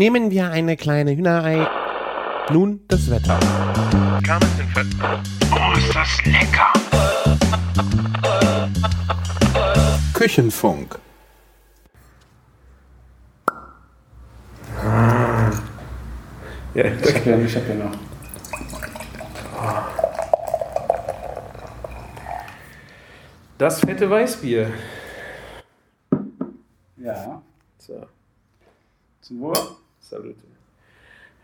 Nehmen wir eine kleine Hühnerei. Nun das Wetter. Oh, ist das lecker! Küchenfunk. Ja, Ich hab ja, ich hab ja noch. das fette Weißbier. Ja. So, Zum Wohl. Salute.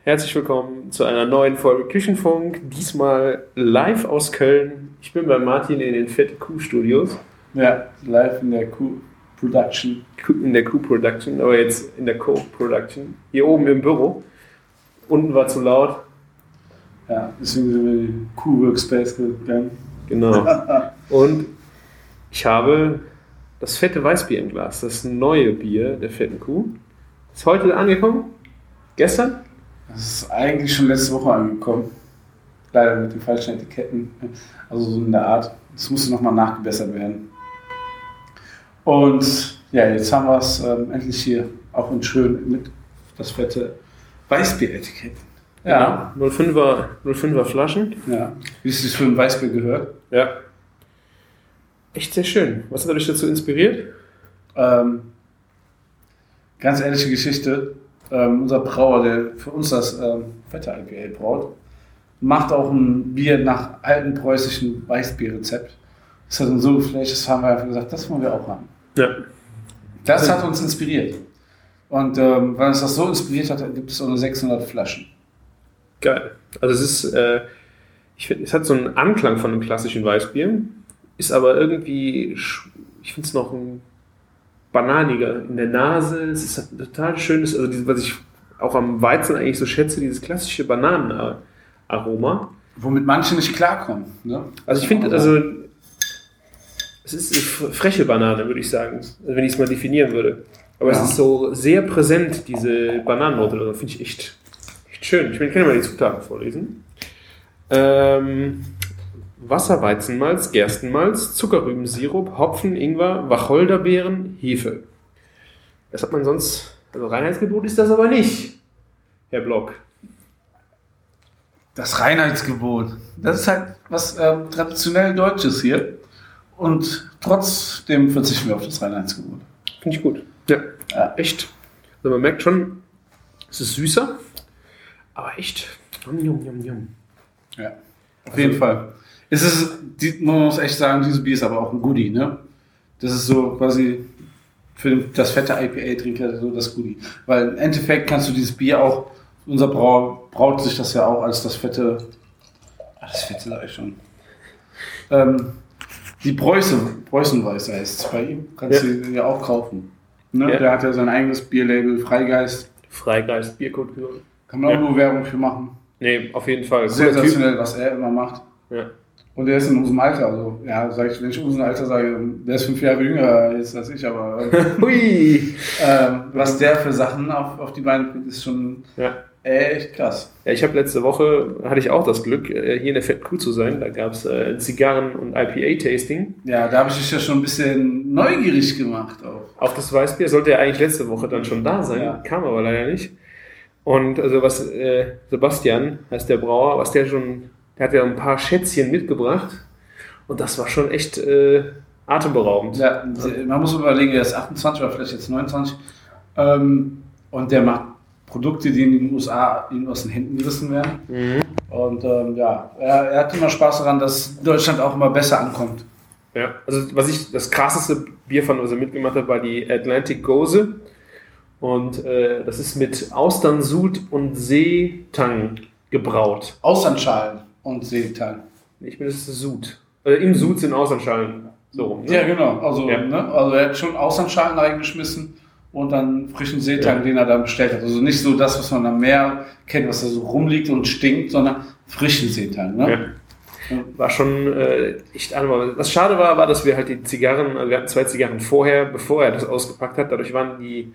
Herzlich willkommen zu einer neuen Folge Küchenfunk. Diesmal live aus Köln. Ich bin bei Martin in den Fette Kuh Studios, Ja, live in der Q-Production. in der Kuh Production, aber jetzt in der Co Production. Hier oben im Büro. Unten war zu laut. Ja, deswegen sind wir in den Q-Workspace gegangen. Genau. Und ich habe das fette Weißbier im Glas. Das neue Bier der fetten Kuh. Ist heute angekommen? Gestern? Das ist eigentlich schon letzte Woche angekommen. Leider mit den falschen Etiketten. Also so in der Art. Das musste nochmal nachgebessert werden. Und ja, jetzt haben wir es ähm, endlich hier. Auch in schön mit das fette Weißbier-Etikett. Ja, Genau. 05er, 05er Flaschen. ja. Wie es sich für ein Weißbier gehört. Ja. Echt sehr schön. Was hat euch dazu inspiriert? Ähm, ganz ehrliche Geschichte. Ähm, unser Brauer, der für uns das ähm, fette IPA braut, macht auch ein Bier nach alten preußischen Weißbierrezept. Das hat uns so geflasht, das haben wir einfach gesagt, das wollen wir auch haben. Ja. Das hat uns inspiriert. Und ähm, weil uns das so inspiriert hat, gibt es auch nur 600 Flaschen. Geil. Also es ist, äh, ich finde, es hat so einen Anklang von einem klassischen Weißbier, ist aber irgendwie, ich finde es noch ein bananiger in der Nase. Es ist ein total schönes, also dieses, was ich auch am Weizen eigentlich so schätze, dieses klassische Bananenaroma. Womit manche nicht klarkommen. Ne? Also ich finde, also es ist eine freche Banane, würde ich sagen, also wenn ich es mal definieren würde. Aber Ja. es ist so sehr präsent, diese Bananennote. Also finde ich echt, echt schön. Ich, kann ja mal die Zutaten vorlesen. Ähm, Wasser, Weizenmalz, Gerstenmalz, Zuckerrübensirup, Hopfen, Ingwer, Wacholderbeeren, Hefe. Das hat man sonst, also Reinheitsgebot ist das aber nicht, Herr Block. Das Reinheitsgebot. Das ist halt was ähm, traditionell Deutsches hier. Und trotzdem verzichten wir auf das Reinheitsgebot. Finde ich gut. Ja, Ja. echt. Also man merkt schon, es ist süßer, aber echt. Yum, yum, yum, yum. Ja, auf jeden Fall. Es ist, die, man muss echt sagen, dieses Bier ist aber auch ein Goodie, ne? Das ist so quasi für den- das fette IPA-Trinker so das Goodie. Weil im Endeffekt kannst du dieses Bier auch, unser Brauer braut sich das ja auch als das fette, ah, das fette sag ich schon. Ähm, die Preußen, Preußenweiß heißt es bei ihm, kannst Ja. du ja auch kaufen. Ne? Ja. Der hat ja sein eigenes Bierlabel, Freigeist. Freigeist, Bierkultur. Kann man auch Ja. nur Werbung für machen. Nee, auf jeden Fall. Sensationell, was er immer macht. Ja. Und der ist in unserem Alter, also ja, sag ich, wenn ich unserem Alter sage, der ist fünf Jahre jünger jetzt als ich, aber äh, Hui! ähm, was der für Sachen auf, auf die Beine bringt, ist schon Ja. echt krass. Ja, ich habe letzte Woche, hatte ich auch das Glück, äh, hier in der Fett Kuh zu sein. Da gab es äh, Zigarren- und IPA-Tasting. Ja, da habe ich dich ja schon ein bisschen neugierig gemacht auch. Auf das Weißbier sollte ja eigentlich letzte Woche dann schon da sein, Ja. kam aber leider nicht. Und also was äh, Sebastian heißt der Brauer, was der schon, der hat ja ein paar Schätzchen mitgebracht und das war schon echt äh, atemberaubend. Ja, man muss überlegen, der ist 28 oder vielleicht jetzt 29 ähm, und der macht Produkte, die in den USA ihm aus den Händen gerissen werden. Mhm. Und ähm, ja, er, er hat immer Spaß daran, dass Deutschland auch immer besser ankommt. Ja, also was ich das krasseste Bier fand, was er mitgemacht hat, war die Atlantic Gose. Und äh, das ist mit Austernsud und Seetang gebraut. Austernschalen und Seetang. Ich bin das ist Sud. Also im Sud sind Austernschalen. So rum. ne? Ja, genau. Also, Ja. Ne? also er hat schon Austernschalen reingeschmissen und dann frischen Seetang, Ja. den er dann bestellt hat. Also nicht so das, was man am Meer kennt, was da so rumliegt und stinkt, sondern frischen Seetang. Ne? Ja. War schon äh, echt anmaßend. Was schade war, war, dass wir halt die Zigarren, also wir hatten zwei Zigarren vorher, bevor er das ausgepackt hat. Dadurch waren die,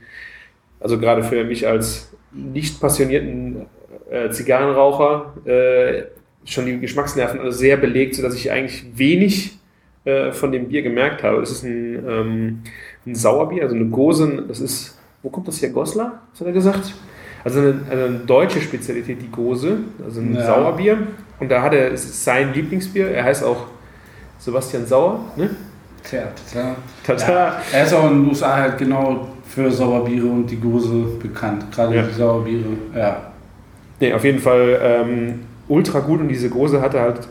also gerade für mich als nicht passionierten äh, Zigarrenraucher, äh, schon die Geschmacksnerven also sehr belegt, sodass ich eigentlich wenig äh, von dem Bier gemerkt habe. Das ist ein, ähm, ein Sauerbier, also eine Gosen, das ist, wo kommt das her? Goslar? Hat er gesagt? Also eine, also eine deutsche Spezialität, die Gose, also ein Ja. Sauerbier. Und da hat er, es ist sein Lieblingsbier, er heißt auch Sebastian Sauer, ne? Tja, tja. Tata. Ja, er ist auch in den USA halt genau für Sauerbiere und die Gose bekannt. Gerade Ja. die Sauerbiere, ja. Nee, auf jeden Fall ähm, ultra gut und diese Gose hat er halt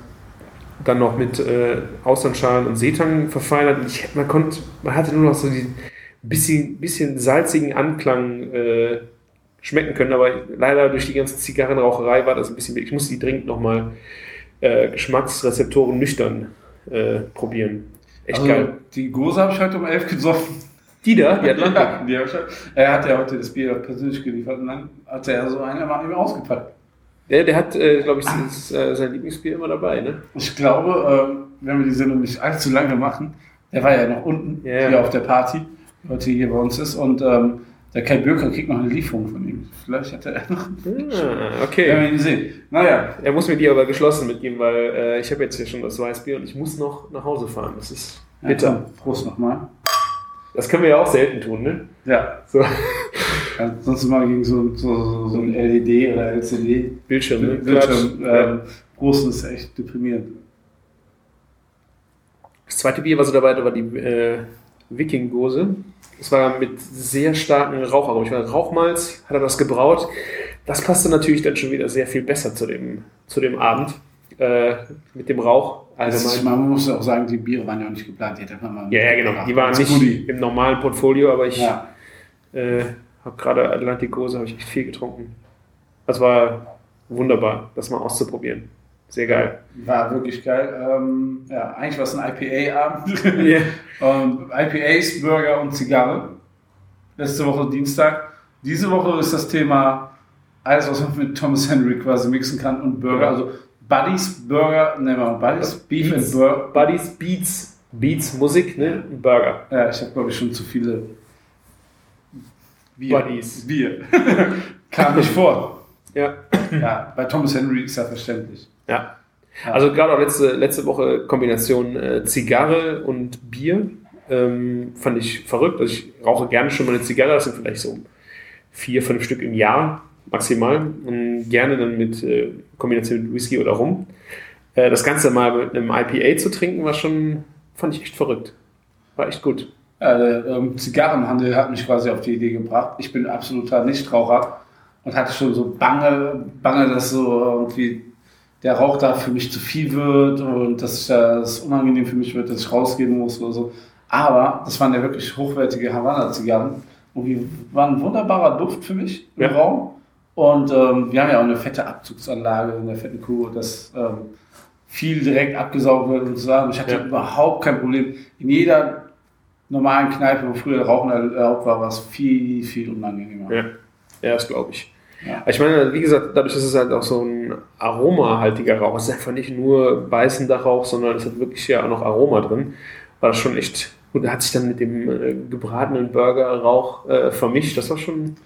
dann noch mit äh, Austernschalen und Seetang verfeinert. Und ich, man, konnte, man hatte nur noch so diesen bisschen, bisschen salzigen Anklang äh, schmecken können, aber leider durch die ganze Zigarrenraucherei war das ein bisschen. Ich musste die dringend nochmal äh, Geschmacksrezeptoren nüchtern äh, probieren. Echt also, geil. Die Gose habe ich heute um 11 gesoffen. Die da, die Atlantik. Ja, die ich, er hat ja heute das Bier persönlich geliefert und dann hat er so einen mal eben ausgepackt. Der, der hat, äh, glaube ich, das, äh, sein Lieblingsbier immer dabei, ne? Ich glaube, ähm, wenn wir die Sendung nicht allzu lange machen, der war ja noch unten Ja, ja. hier auf der Party, heute hier bei uns ist und ähm, der Kai Bürker kriegt noch eine Lieferung von ihm. Vielleicht hat er noch. Ah, Werden okay. wir ihn sehen. Naja, Er muss mir die aber geschlossen mitgeben, weil äh, ich habe jetzt hier schon das Weißbier und ich muss noch nach Hause fahren. Das ist ja, bitter. komm, Prost nochmal. Das können wir ja auch selten tun, ne? Ja, So, ja, sonst mal gegen so, so, so ein LED oder LCD. Bildschirm, ne? Bildschirm. Ähm, Prost ist echt deprimierend. Das zweite Bier, was er dabei hatte, war die äh, Wiking-Gose. Das war mit sehr starken Raucharomen. Ich meine, Rauchmalz hat er das gebraut. Das passte natürlich dann schon wieder sehr viel besser zu dem, zu dem Abend. Äh, mit dem Rauch Also allgemein. man muss auch sagen, die Biere waren ja auch nicht geplant. Die hätte man mal Ja, ja, genau. Die waren nicht Goodie. im normalen Portfolio, aber ich Ja. äh, habe gerade Atlantikose, habe ich echt viel getrunken. Das war wunderbar, das mal auszuprobieren. Sehr geil. War wirklich geil. Ähm, ja, eigentlich war es ein IPA-Abend. Ja. Und IPAs, Burger und Zigarre. Letzte Woche Dienstag. Diese Woche ist das Thema alles, was man mit Thomas Henry quasi mixen kann und Burger. Ja. Also Buddies, Burger, wir mal Buddies, Beef and Burger. Buddies, Beats, Beats, Musik, ne? Burger. Ja, ich habe glaube ich schon zu viele Bier. Buddies. Bier. Kam nicht vor. Ja. Ja, bei Thomas Henry ist ja verständlich. ja. Ja. Also gerade auch letzte, letzte Woche Kombination äh, Zigarre und Bier ähm, fand ich verrückt. Also ich rauche gerne schon mal eine Zigarre, das sind vielleicht so vier, fünf Stück im Jahr maximal. Und gerne dann mit äh, Kombination mit Whisky oder Rum. Äh, das Ganze mal mit einem IPA zu trinken, war schon, fand ich echt verrückt. War echt gut. Ja, der ähm, Zigarrenhandel hat mich quasi auf die Idee gebracht. Ich bin absoluter Nichtraucher und hatte schon so bange, bange, dass so irgendwie der Rauch da für mich zu viel wird und dass das unangenehm für mich wird, dass ich rausgehen muss oder so. Aber das waren ja wirklich hochwertige Havanna-Zigarren und die waren ein wunderbarer Duft für mich im Ja. Raum. Und ähm, wir haben ja auch eine fette Abzugsanlage in der fetten Kuh, dass ähm, viel direkt abgesaugt wird und so. Und ich hatte Ja. überhaupt kein Problem. In jeder normalen Kneipe, wo früher Rauchen erlaubt war, war es viel, viel unangenehmer. Ja, ja das glaube ich. Ja. Ich meine, wie gesagt, dadurch, dass es halt auch so ein aromahaltiger Rauch ist, es ist einfach nicht nur beißender Rauch, sondern es hat wirklich ja auch noch Aroma drin, war das schon echt gut. Hat sich dann mit dem äh, gebratenen Burger-Rauch äh, vermischt. Das war schon.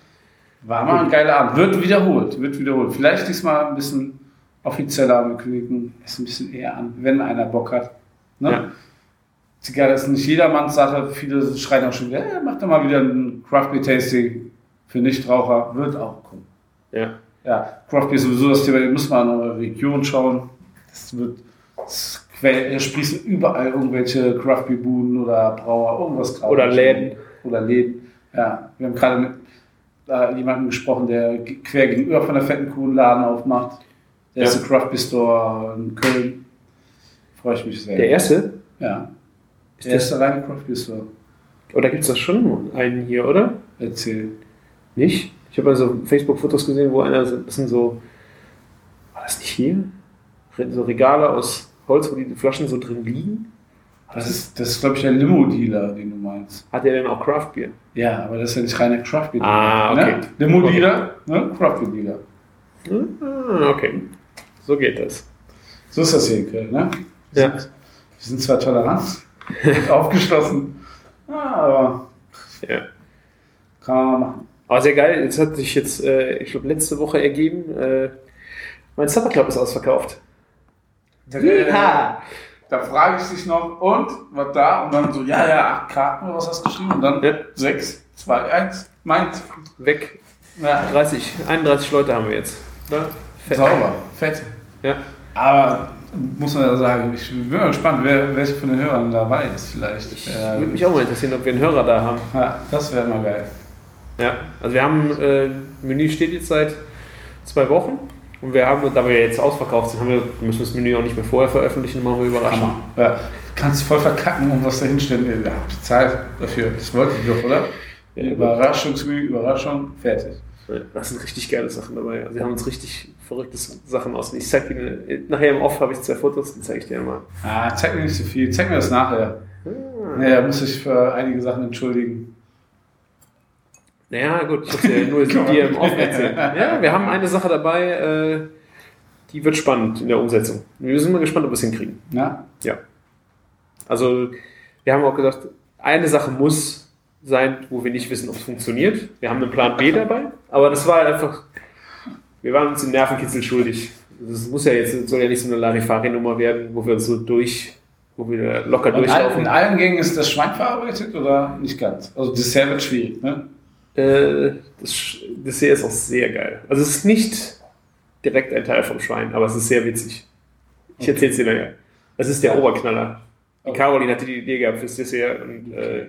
War mal ein geiler Abend. Wird wiederholt, wird wiederholt. Vielleicht diesmal ein bisschen offizieller. Wir kündigen es ein bisschen eher an, wenn einer Bock hat. Ne? Ja. Zigarre ist nicht jedermanns Sache. Viele schreien auch schon wieder, äh, mach doch mal wieder ein Craft Beer Tasting für Nichtraucher. Wird auch kommen. Ja. Ja, Craft Beer ist sowieso das Thema, ihr müsst mal in eure Region schauen. Es wird, es sprießen überall irgendwelche Craft Beer Buden oder Brauer, irgendwas gerade. Oder Läden. Oder Läden. Ja, wir haben gerade mit äh, jemandem gesprochen, der quer gegenüber von der fetten Kuh einen Laden aufmacht. Der Ja. erste Craft Beer Store in Köln. Freue ich mich sehr. Der erste? Ja. Ist Der erste reine Craft Beer Store. Oder gibt es das schon einen hier, oder? Erzähl. Nicht? Ich habe also Facebook-Fotos gesehen, wo einer, so- das sind so, war das nicht hier? So Regale aus Holz, wo die Flaschen so drin liegen. Das ist, das ist glaube ich, der Limo-Dealer, den du meinst. Hat der denn auch Craft Beer? Ja, aber das ist ja nicht reiner Craft Beer. Ah, okay. Ne? Limo-Dealer, ne? Craft Beer Dealer. Ah, okay. So geht das. So ist das hier in Köln, ne? Wir, Ja. sind, wir sind zwar tolerant aufgeschlossen, ja, aber Ja. kann man machen. Aber sehr geil, es hat sich jetzt, äh, ich glaube, letzte Woche ergeben, äh, mein Supper Club ist ausverkauft. Ja. Da frage ich dich noch, und, was da? Und dann so, ja, ja, acht Karten was hast du geschrieben? Und dann Ja. sechs, zwei, eins, meins. Weg. Ja. 30, 31 Leute haben wir jetzt. Fett. Sauber, fett. Ja. Aber muss man ja sagen, ich bin mal gespannt, wer, welche von den Hörern dabei ist vielleicht. Ich würde mich auch mal interessieren, ob wir einen Hörer da haben. ja, das wäre mal geil. Ja, also wir haben, äh, Menü steht jetzt seit zwei Wochen und wir haben, da wir jetzt ausverkauft sind, wir, müssen wir das Menü auch nicht mehr vorher veröffentlichen, machen wir überraschend. Hammer. Ja, kannst voll verkacken und was dahinstellen. Ihr habt die Zeit dafür. Das wollt ihr doch, oder? Ja, Überraschungsmenü, Überraschung, fertig. Das sind richtig geile Sachen dabei. Also wir haben uns richtig verrückte Sachen aus. Ich zeig dir, nachher im Off habe ich zwei Fotos, die zeige ich dir mal. Ah, zeig mir nicht so viel. Zeig mir das nachher. Naja, muss ich für einige Sachen entschuldigen. Naja, gut, ich habe ja nur dir im Off erzählt. Ja, wir haben eine Sache dabei, äh, die wird spannend in der Umsetzung. Wir sind mal gespannt, ob wir es hinkriegen. Ja? Ja. Also, wir haben auch gesagt, eine Sache muss sein, wo wir nicht wissen, ob es funktioniert. Wir haben einen Plan B dabei, aber das war einfach, wir waren uns den Nervenkitzel schuldig. Das muss ja jetzt, soll ja nicht so eine Larifari-Nummer werden, wo wir uns so durch, wo wir locker Und durchlaufen. in allen Gängen ist das Schwein verarbeitet oder nicht ganz? Also Dessert wird schwierig, ne? Äh, das Dessert ist auch sehr geil. Also es ist nicht direkt ein Teil vom Schwein, aber es ist sehr witzig. Ich Okay. erzähl's dir nachher. Das ist der Ja. Oberknaller. Die Okay. Caroline hatte die Idee gehabt fürs Dessert und äh,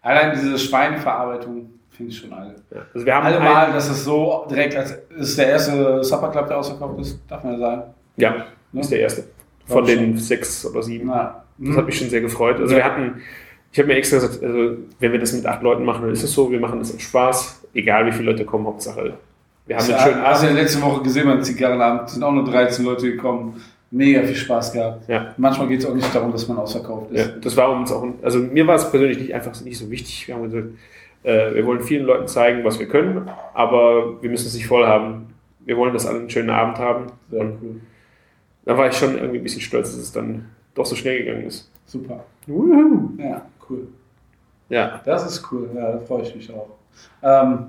Allein diese Schweineverarbeitung finde ich schon alle. ja. also wir haben Alle Mal, dass es so direkt als ist der erste Supper Club, der ausverkauft ist, darf man ja sagen. Ja, Ne? ist der erste. Von Glaub den sechs oder sieben. Na, Das hat mich schon sehr gefreut. Also Ja. wir hatten, ich habe mir extra gesagt, also wenn wir das mit acht Leuten machen, dann ist es so, wir machen das im Spaß, egal wie viele Leute kommen, Hauptsache. Wir haben Hast einen du schönen hast du ja letzte Woche gesehen beim Zigarrenabend, sind auch nur 13 Leute gekommen. Mega viel Spaß gehabt. Ja. Manchmal geht es auch nicht darum, dass man ausverkauft Ja, ist. das war uns auch, also mir war es persönlich nicht einfach nicht so wichtig. Wir haben gesagt, äh, wir wollen vielen Leuten zeigen, was wir können, aber wir müssen es nicht voll haben. Wir wollen, dass alle einen schönen Abend haben. Sehr Und cool. da war ich schon irgendwie ein bisschen stolz, dass es dann doch so schnell gegangen ist. Super. Wuhu. Ja, cool. Ja, Das ist cool, ja, da freue ich mich auch. Ähm,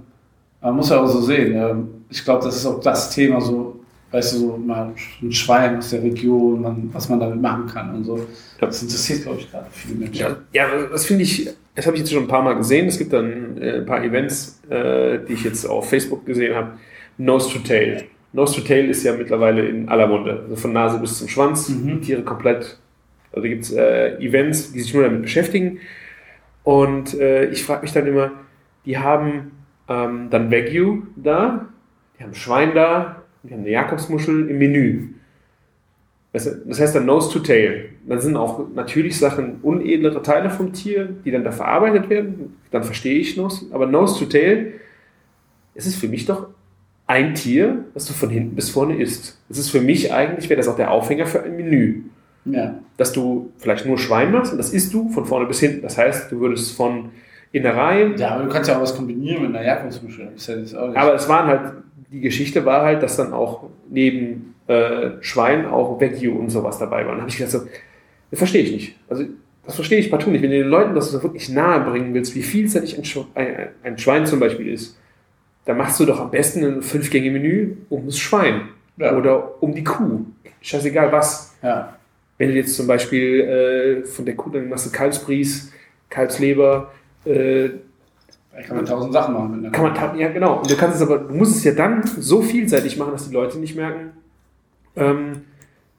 man muss ja auch so sehen, ähm, ich glaube, das ist auch das Thema, so, weißt du, so mal ein Schwein aus der Region, man, was man damit machen kann und so. Das interessiert, glaube ich, gerade viele Menschen. ja, ja das finde ich, das habe ich jetzt schon ein paar Mal gesehen. Es gibt dann äh, ein paar Events, äh, die ich jetzt auf Facebook gesehen habe. Nose to Tail. Nose to Tail ist ja mittlerweile in aller Munde. Also von Nase bis zum Schwanz. Mhm. Tiere komplett. Also gibt es äh, Events, die sich nur damit beschäftigen. Und äh, ich frage mich dann immer, die haben ähm, dann Wagyu da, die haben Schwein da, die haben eine Jakobsmuschel im Menü. Das heißt dann Nose to Tail. Dann sind auch natürlich Sachen unedlere Teile vom Tier, die dann da verarbeitet werden. Dann verstehe ich Nose. Aber Nose to Tail, es ist für mich doch ein Tier, das du von hinten bis vorne isst. Es ist für mich eigentlich, wäre das auch der Aufhänger für ein Menü. Ja. Dass du vielleicht nur Schwein machst und das isst du von vorne bis hinten. Das heißt, du würdest von Innereien, ja, aber du kannst ja auch was kombinieren mit einer Jakobsmuschel. Ist ja aber es waren halt, die Geschichte war halt, dass dann auch neben äh, Schwein auch Wagyu und sowas dabei war. Und habe ich gedacht, so, das verstehe ich nicht. Also, das verstehe ich partout nicht. Wenn du den Leuten das so wirklich nahe bringen willst, wie vielseitig ein, Schw ein, ein Schwein zum Beispiel ist, dann machst du doch am besten ein Fünf-Gänge-Menü um das Schwein Ja. oder um die Kuh. Scheißegal was. ja. Wenn du jetzt zum Beispiel äh, von der Kuh, dann machst du Kalbsbries, Kalbsleber, äh, Da kann man tausend Sachen machen kann man, ja genau. Und du kannst es aber, du musst es ja dann so vielseitig machen, dass die Leute nicht merken, ähm,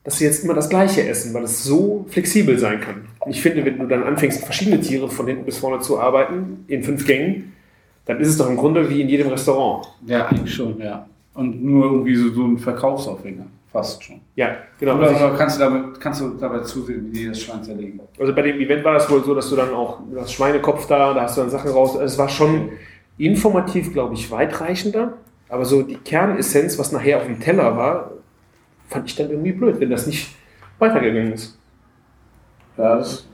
dass sie jetzt immer das Gleiche essen, weil es so flexibel sein kann. Und ich finde, wenn du dann anfängst, verschiedene Tiere von hinten bis vorne zu arbeiten, in fünf Gängen, dann ist es doch im Grunde wie in jedem Restaurant. Ja, eigentlich schon, ja. Und nur irgendwie so, so ein Verkaufsaufhänger. Fast schon. Ja, genau. Oder, Also, kannst, du damit, kannst du dabei zusehen, wie die das Schwein zerlegen? also bei dem Event war das wohl so, dass du dann auch das Schweinekopf da, da hast du dann Sachen raus. Also Es war schon informativ, glaube ich, weitreichender. Aber so die Kernessenz, was nachher auf dem Teller war, fand ich dann irgendwie blöd, wenn das nicht weitergegangen ist. Ja, das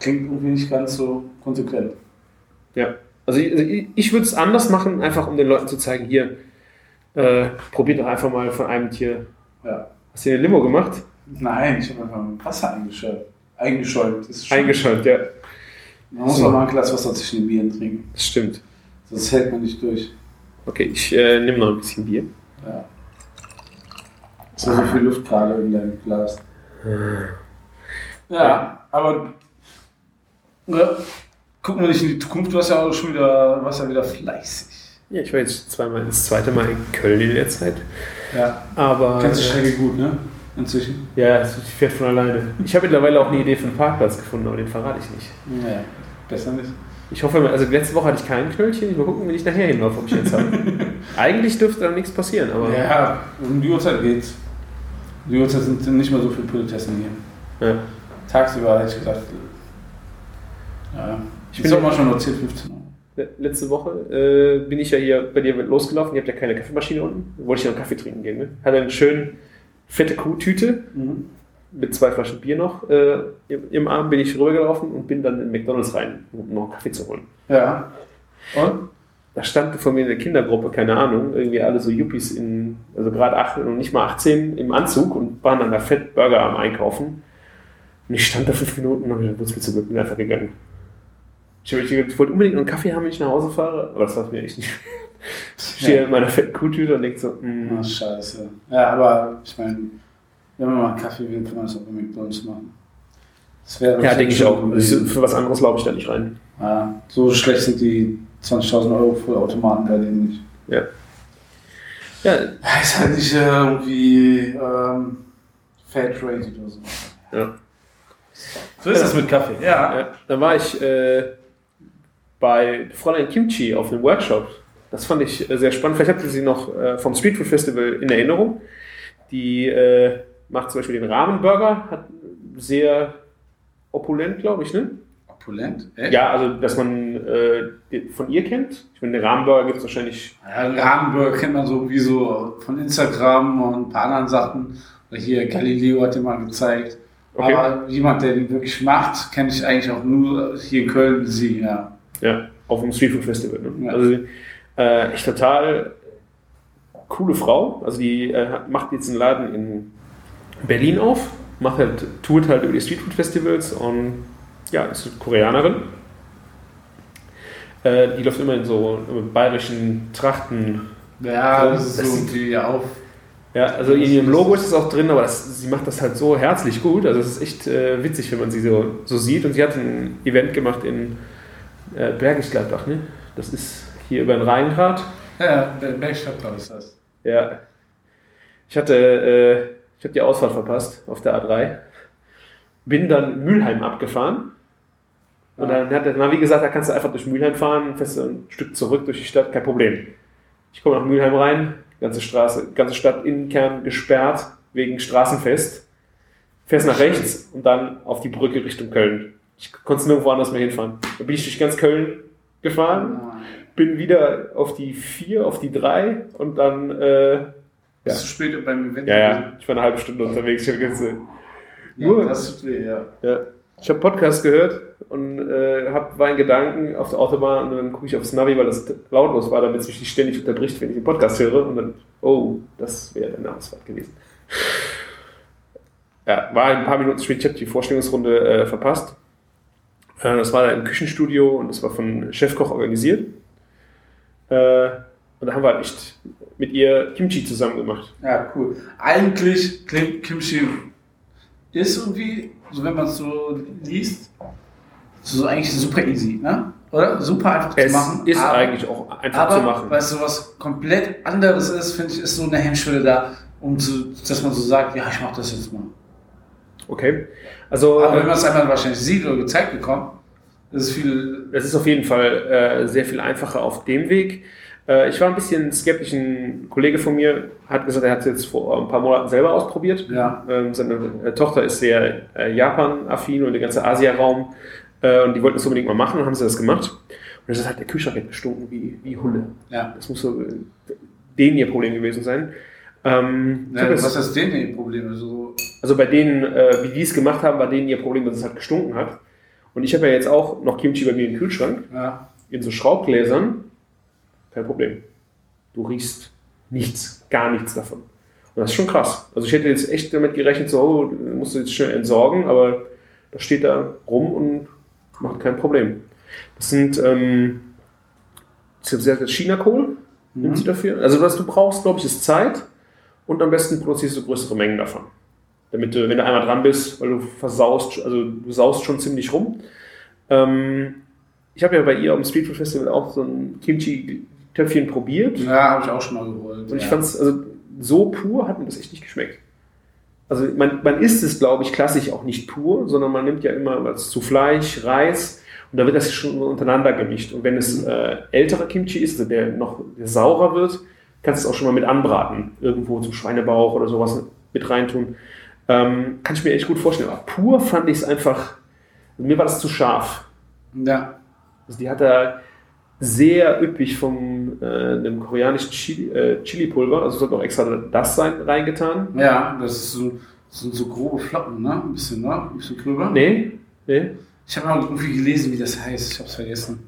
klingt irgendwie nicht ganz so konsequent. Ja. Also ich, also ich- würde es anders machen, einfach um den Leuten zu zeigen, hier, äh, probiert doch einfach mal von einem Tier. Ja. Hast du eine Limo gemacht? Nein, ich habe einfach Wasser eingeschäumt. Eingeschäumt. Ist schon- Eingeschäumt, ja. Man muss So. auch mal ein Glas Wasser zwischen den Bieren trinken. Das stimmt. Sonst hält man nicht durch. Okay, ich äh, nehme noch ein bisschen Bier. Ja. Es ist so viel Luft gerade in deinem Glas. Ja, aber ne, gucken wir nicht in die Zukunft. Du hast ja auch schon wieder, warst ja wieder fleißig. Ja, ich war jetzt zweimal, das zweite Mal in Köln in der Zeit. Ja. Aber. Kennst du äh, Strecke gut, ne? Inzwischen. Ja, es fährt von alleine. Ich habe mittlerweile auch eine Idee für einen Parkplatz gefunden, aber den verrate ich nicht. Ja, besser nicht. Ich hoffe, also letzte Woche hatte ich kein Knöllchen. Ich mal gucken, wenn ich nachher hinlaufe, ob ich jetzt habe. Eigentlich dürfte da nichts passieren, aber. Ja, um die Uhrzeit geht's. Die Uhrzeit sind nicht mehr so viele Politessen hier. Ja. Tagsüber hätte ich gesagt. Ja. Ich Ich bin ja- mal schon noch 10, 15 Uhr. Le- Letzte Woche äh, bin ich ja hier bei dir losgelaufen. Ihr habt ja keine Kaffeemaschine unten. Wollte ich ja einen Kaffee trinken gehen. Ne? Hatte eine schön fette Kuhtüte Mhm. mit zwei Flaschen Bier noch. Äh, im, Im Arm bin ich rübergelaufen und bin dann in McDonalds rein, um noch einen Kaffee zu holen. Ja. Und? Da stand vor mir eine Kindergruppe, keine Ahnung, irgendwie alle so Yuppies in, also gerade 18 und nicht mal 18 im Anzug und waren dann da fett Burger am Einkaufen. Und ich stand da fünf Minuten und habe gesagt, wo zu Glück bin einfach gegangen. Ich, hab- ich wollte unbedingt einen Kaffee haben, wenn ich nach Hause fahre, aber das war mir echt nicht. Ich stehe Ja. in meiner fetten Kuhtüte und denke so, mm, Ah, scheiße. Ja, aber ich meine, wenn man mal einen Kaffee will, kann man das auch bei McDonalds machen. Das wäre ja, denke ich auch. für was anderes laufe ich da nicht rein. Ja, so schlecht sind die 20.000 Euro für Automaten bei denen nicht. Ja. Ja, Ja, ist halt nicht äh, irgendwie ähm, Fairtrade oder so. ja. So ist das mit Kaffee. Ja. Ja, da war ich äh, bei Fräulein Kimchi auf einem Workshop. Das fand ich äh, sehr spannend. Vielleicht habt ihr sie noch äh, vom Street Food Festival in Erinnerung. Die äh, macht zum Beispiel den Rahmenburger, hat sehr opulent, glaube ich, ne? Opulent? Echt? Ja, also dass man äh, die- von ihr kennt. Ich meine, den Rahmenburger gibt es wahrscheinlich. Ja, Rahmenburger kennt man so wie so von Instagram und ein paar anderen Sachen. Oder hier Galileo hat den mal gezeigt. Okay. Aber jemand, der den wirklich macht, kenne ich eigentlich auch nur hier in Köln, sie, ja. Ja, auf dem Street Food Festival. Ne? Ja. Also äh, echt total coole Frau. Also die äh, macht jetzt einen Laden in Berlin auf, macht halt, tourt halt über die Street Food Festivals und ja, ist eine Koreanerin. Äh, die läuft immer in so bayerischen Trachten. Ja, das das ist so die auf. Ja, also in ihrem Logo ist es auch drin, aber das, sie macht das halt so herzlich gut. Also es ist echt äh, witzig, wenn man sie so, so sieht. Und sie hat ein Event gemacht in äh, Bergisch Gladbach, ne? Das ist hier über den Rhein grad. Ja, der Bergstadtplan ist das. Ja. Ich hatte, äh, ich habe die Ausfahrt verpasst auf der A3. Bin dann Mülheim abgefahren. Und dann hat der Navi gesagt, da kannst du einfach durch Mülheim fahren, fährst du ein Stück zurück durch die Stadt, kein Problem. Ich komme nach Mülheim rein, ganze Straße, ganze Stadt Innenkern gesperrt wegen Straßenfest. Fährst nach rechts und dann auf die Brücke Richtung Köln. Ich konnte nirgendwo anders mehr hinfahren. Da bin ich durch ganz Köln gefahren, bin wieder auf die 4, auf die 3 und dann äh, Bist du später beim Event? ja, ja, ich war eine halbe Stunde unterwegs. Ich habe ganze, ja Nur- das tut weh, ja. ja, ich habe Podcast gehört und äh, hab, war in Gedanken auf der Autobahn und dann gucke ich aufs Navi, weil das lautlos war, damit es mich nicht ständig unterbricht, wenn ich den Podcast höre. Und dann, oh, das wäre eine Ausfahrt gewesen. Ja, war ein paar Minuten spät, ich habe die Vorstellungsrunde äh, verpasst. Äh, das war da im Küchenstudio und das war von Chefkoch organisiert. Äh, und da haben wir halt echt mit ihr Kimchi zusammen gemacht. Ja, cool. Eigentlich klingt Kimchi ist irgendwie, so wenn man es so liest, so eigentlich super easy, ne? Oder? Super einfach Es zu machen. ist aber, eigentlich auch einfach aber, zu machen. weißt du, was komplett anderes ist, finde ich, ist so eine Hemmschwelle da, um zu, dass man so sagt, ja, ich mache das jetzt mal. Okay. Also, Aber wenn äh, man es einmal wahrscheinlich sieht oder gezeigt bekommt, ist es viel. es ist auf jeden Fall äh, sehr viel einfacher auf dem Weg. Äh, ich war ein bisschen skeptisch. Ein Kollege von mir hat gesagt, er hat es jetzt vor ein paar Monaten selber ausprobiert. Ja. Ähm, seine äh, Tochter ist sehr äh, Japan-affin und der ganze Asia-Raum. Äh, und die wollten das unbedingt mal machen und haben sie das gemacht. Und das hat der Kühlschrank hat gestunken wie, wie Hunde. Ja. Das muss so äh, denen ihr Problem gewesen sein. Ähm, ja was ist denn die Probleme? So, also bei denen, äh, wie die es gemacht haben, war denen ihr Problem, dass es halt gestunken hat. Und ich habe ja jetzt auch noch Kimchi bei mir im Kühlschrank, ja. in so Schraubgläsern. Kein Problem. Du riechst nichts, gar nichts davon. Und das ist schon krass. Also ich hätte jetzt echt damit gerechnet, so, oh, musst du jetzt schnell entsorgen, aber das steht da rum und macht kein Problem. Das sind, ähm, das ist ja China-Kohl, nimmt sie dafür. Also was du brauchst, glaube ich, ist Zeit und am besten produzierst du größere Mengen davon. Damit du, wenn du einmal dran bist, weil du versaust, also du saust schon ziemlich rum. Ähm, ich habe ja bei ihr am Street Food Festival auch so ein Kimchi Töpfchen probiert. Ja, habe ich auch schon mal geholt. Und ich ja. fand es, also so pur hat mir das echt nicht geschmeckt. Also man, man isst es, glaube ich, klassisch auch nicht pur, sondern man nimmt ja immer was zu Fleisch, Reis und da wird das schon untereinander gemischt. Und wenn es äh, älterer Kimchi ist, also der noch der saurer wird, kannst du es auch schon mal mit anbraten. Irgendwo zum Schweinebauch oder sowas mit reintun. Ähm, kann ich mir echt gut vorstellen. Aber pur fand ich es einfach, also mir war das zu scharf. Ja. Also die hat da sehr üppig vom äh, einem koreanischen Chili, äh, Chili-Pulver, also sollte auch extra das sein, reingetan. Ja, das, ist so, sind so grobe Flocken, ne? Ein bisschen, ne? Ein bisschen gröber. Nee, nee. Ich habe mal irgendwie gelesen, wie das heißt. Ich habe es vergessen.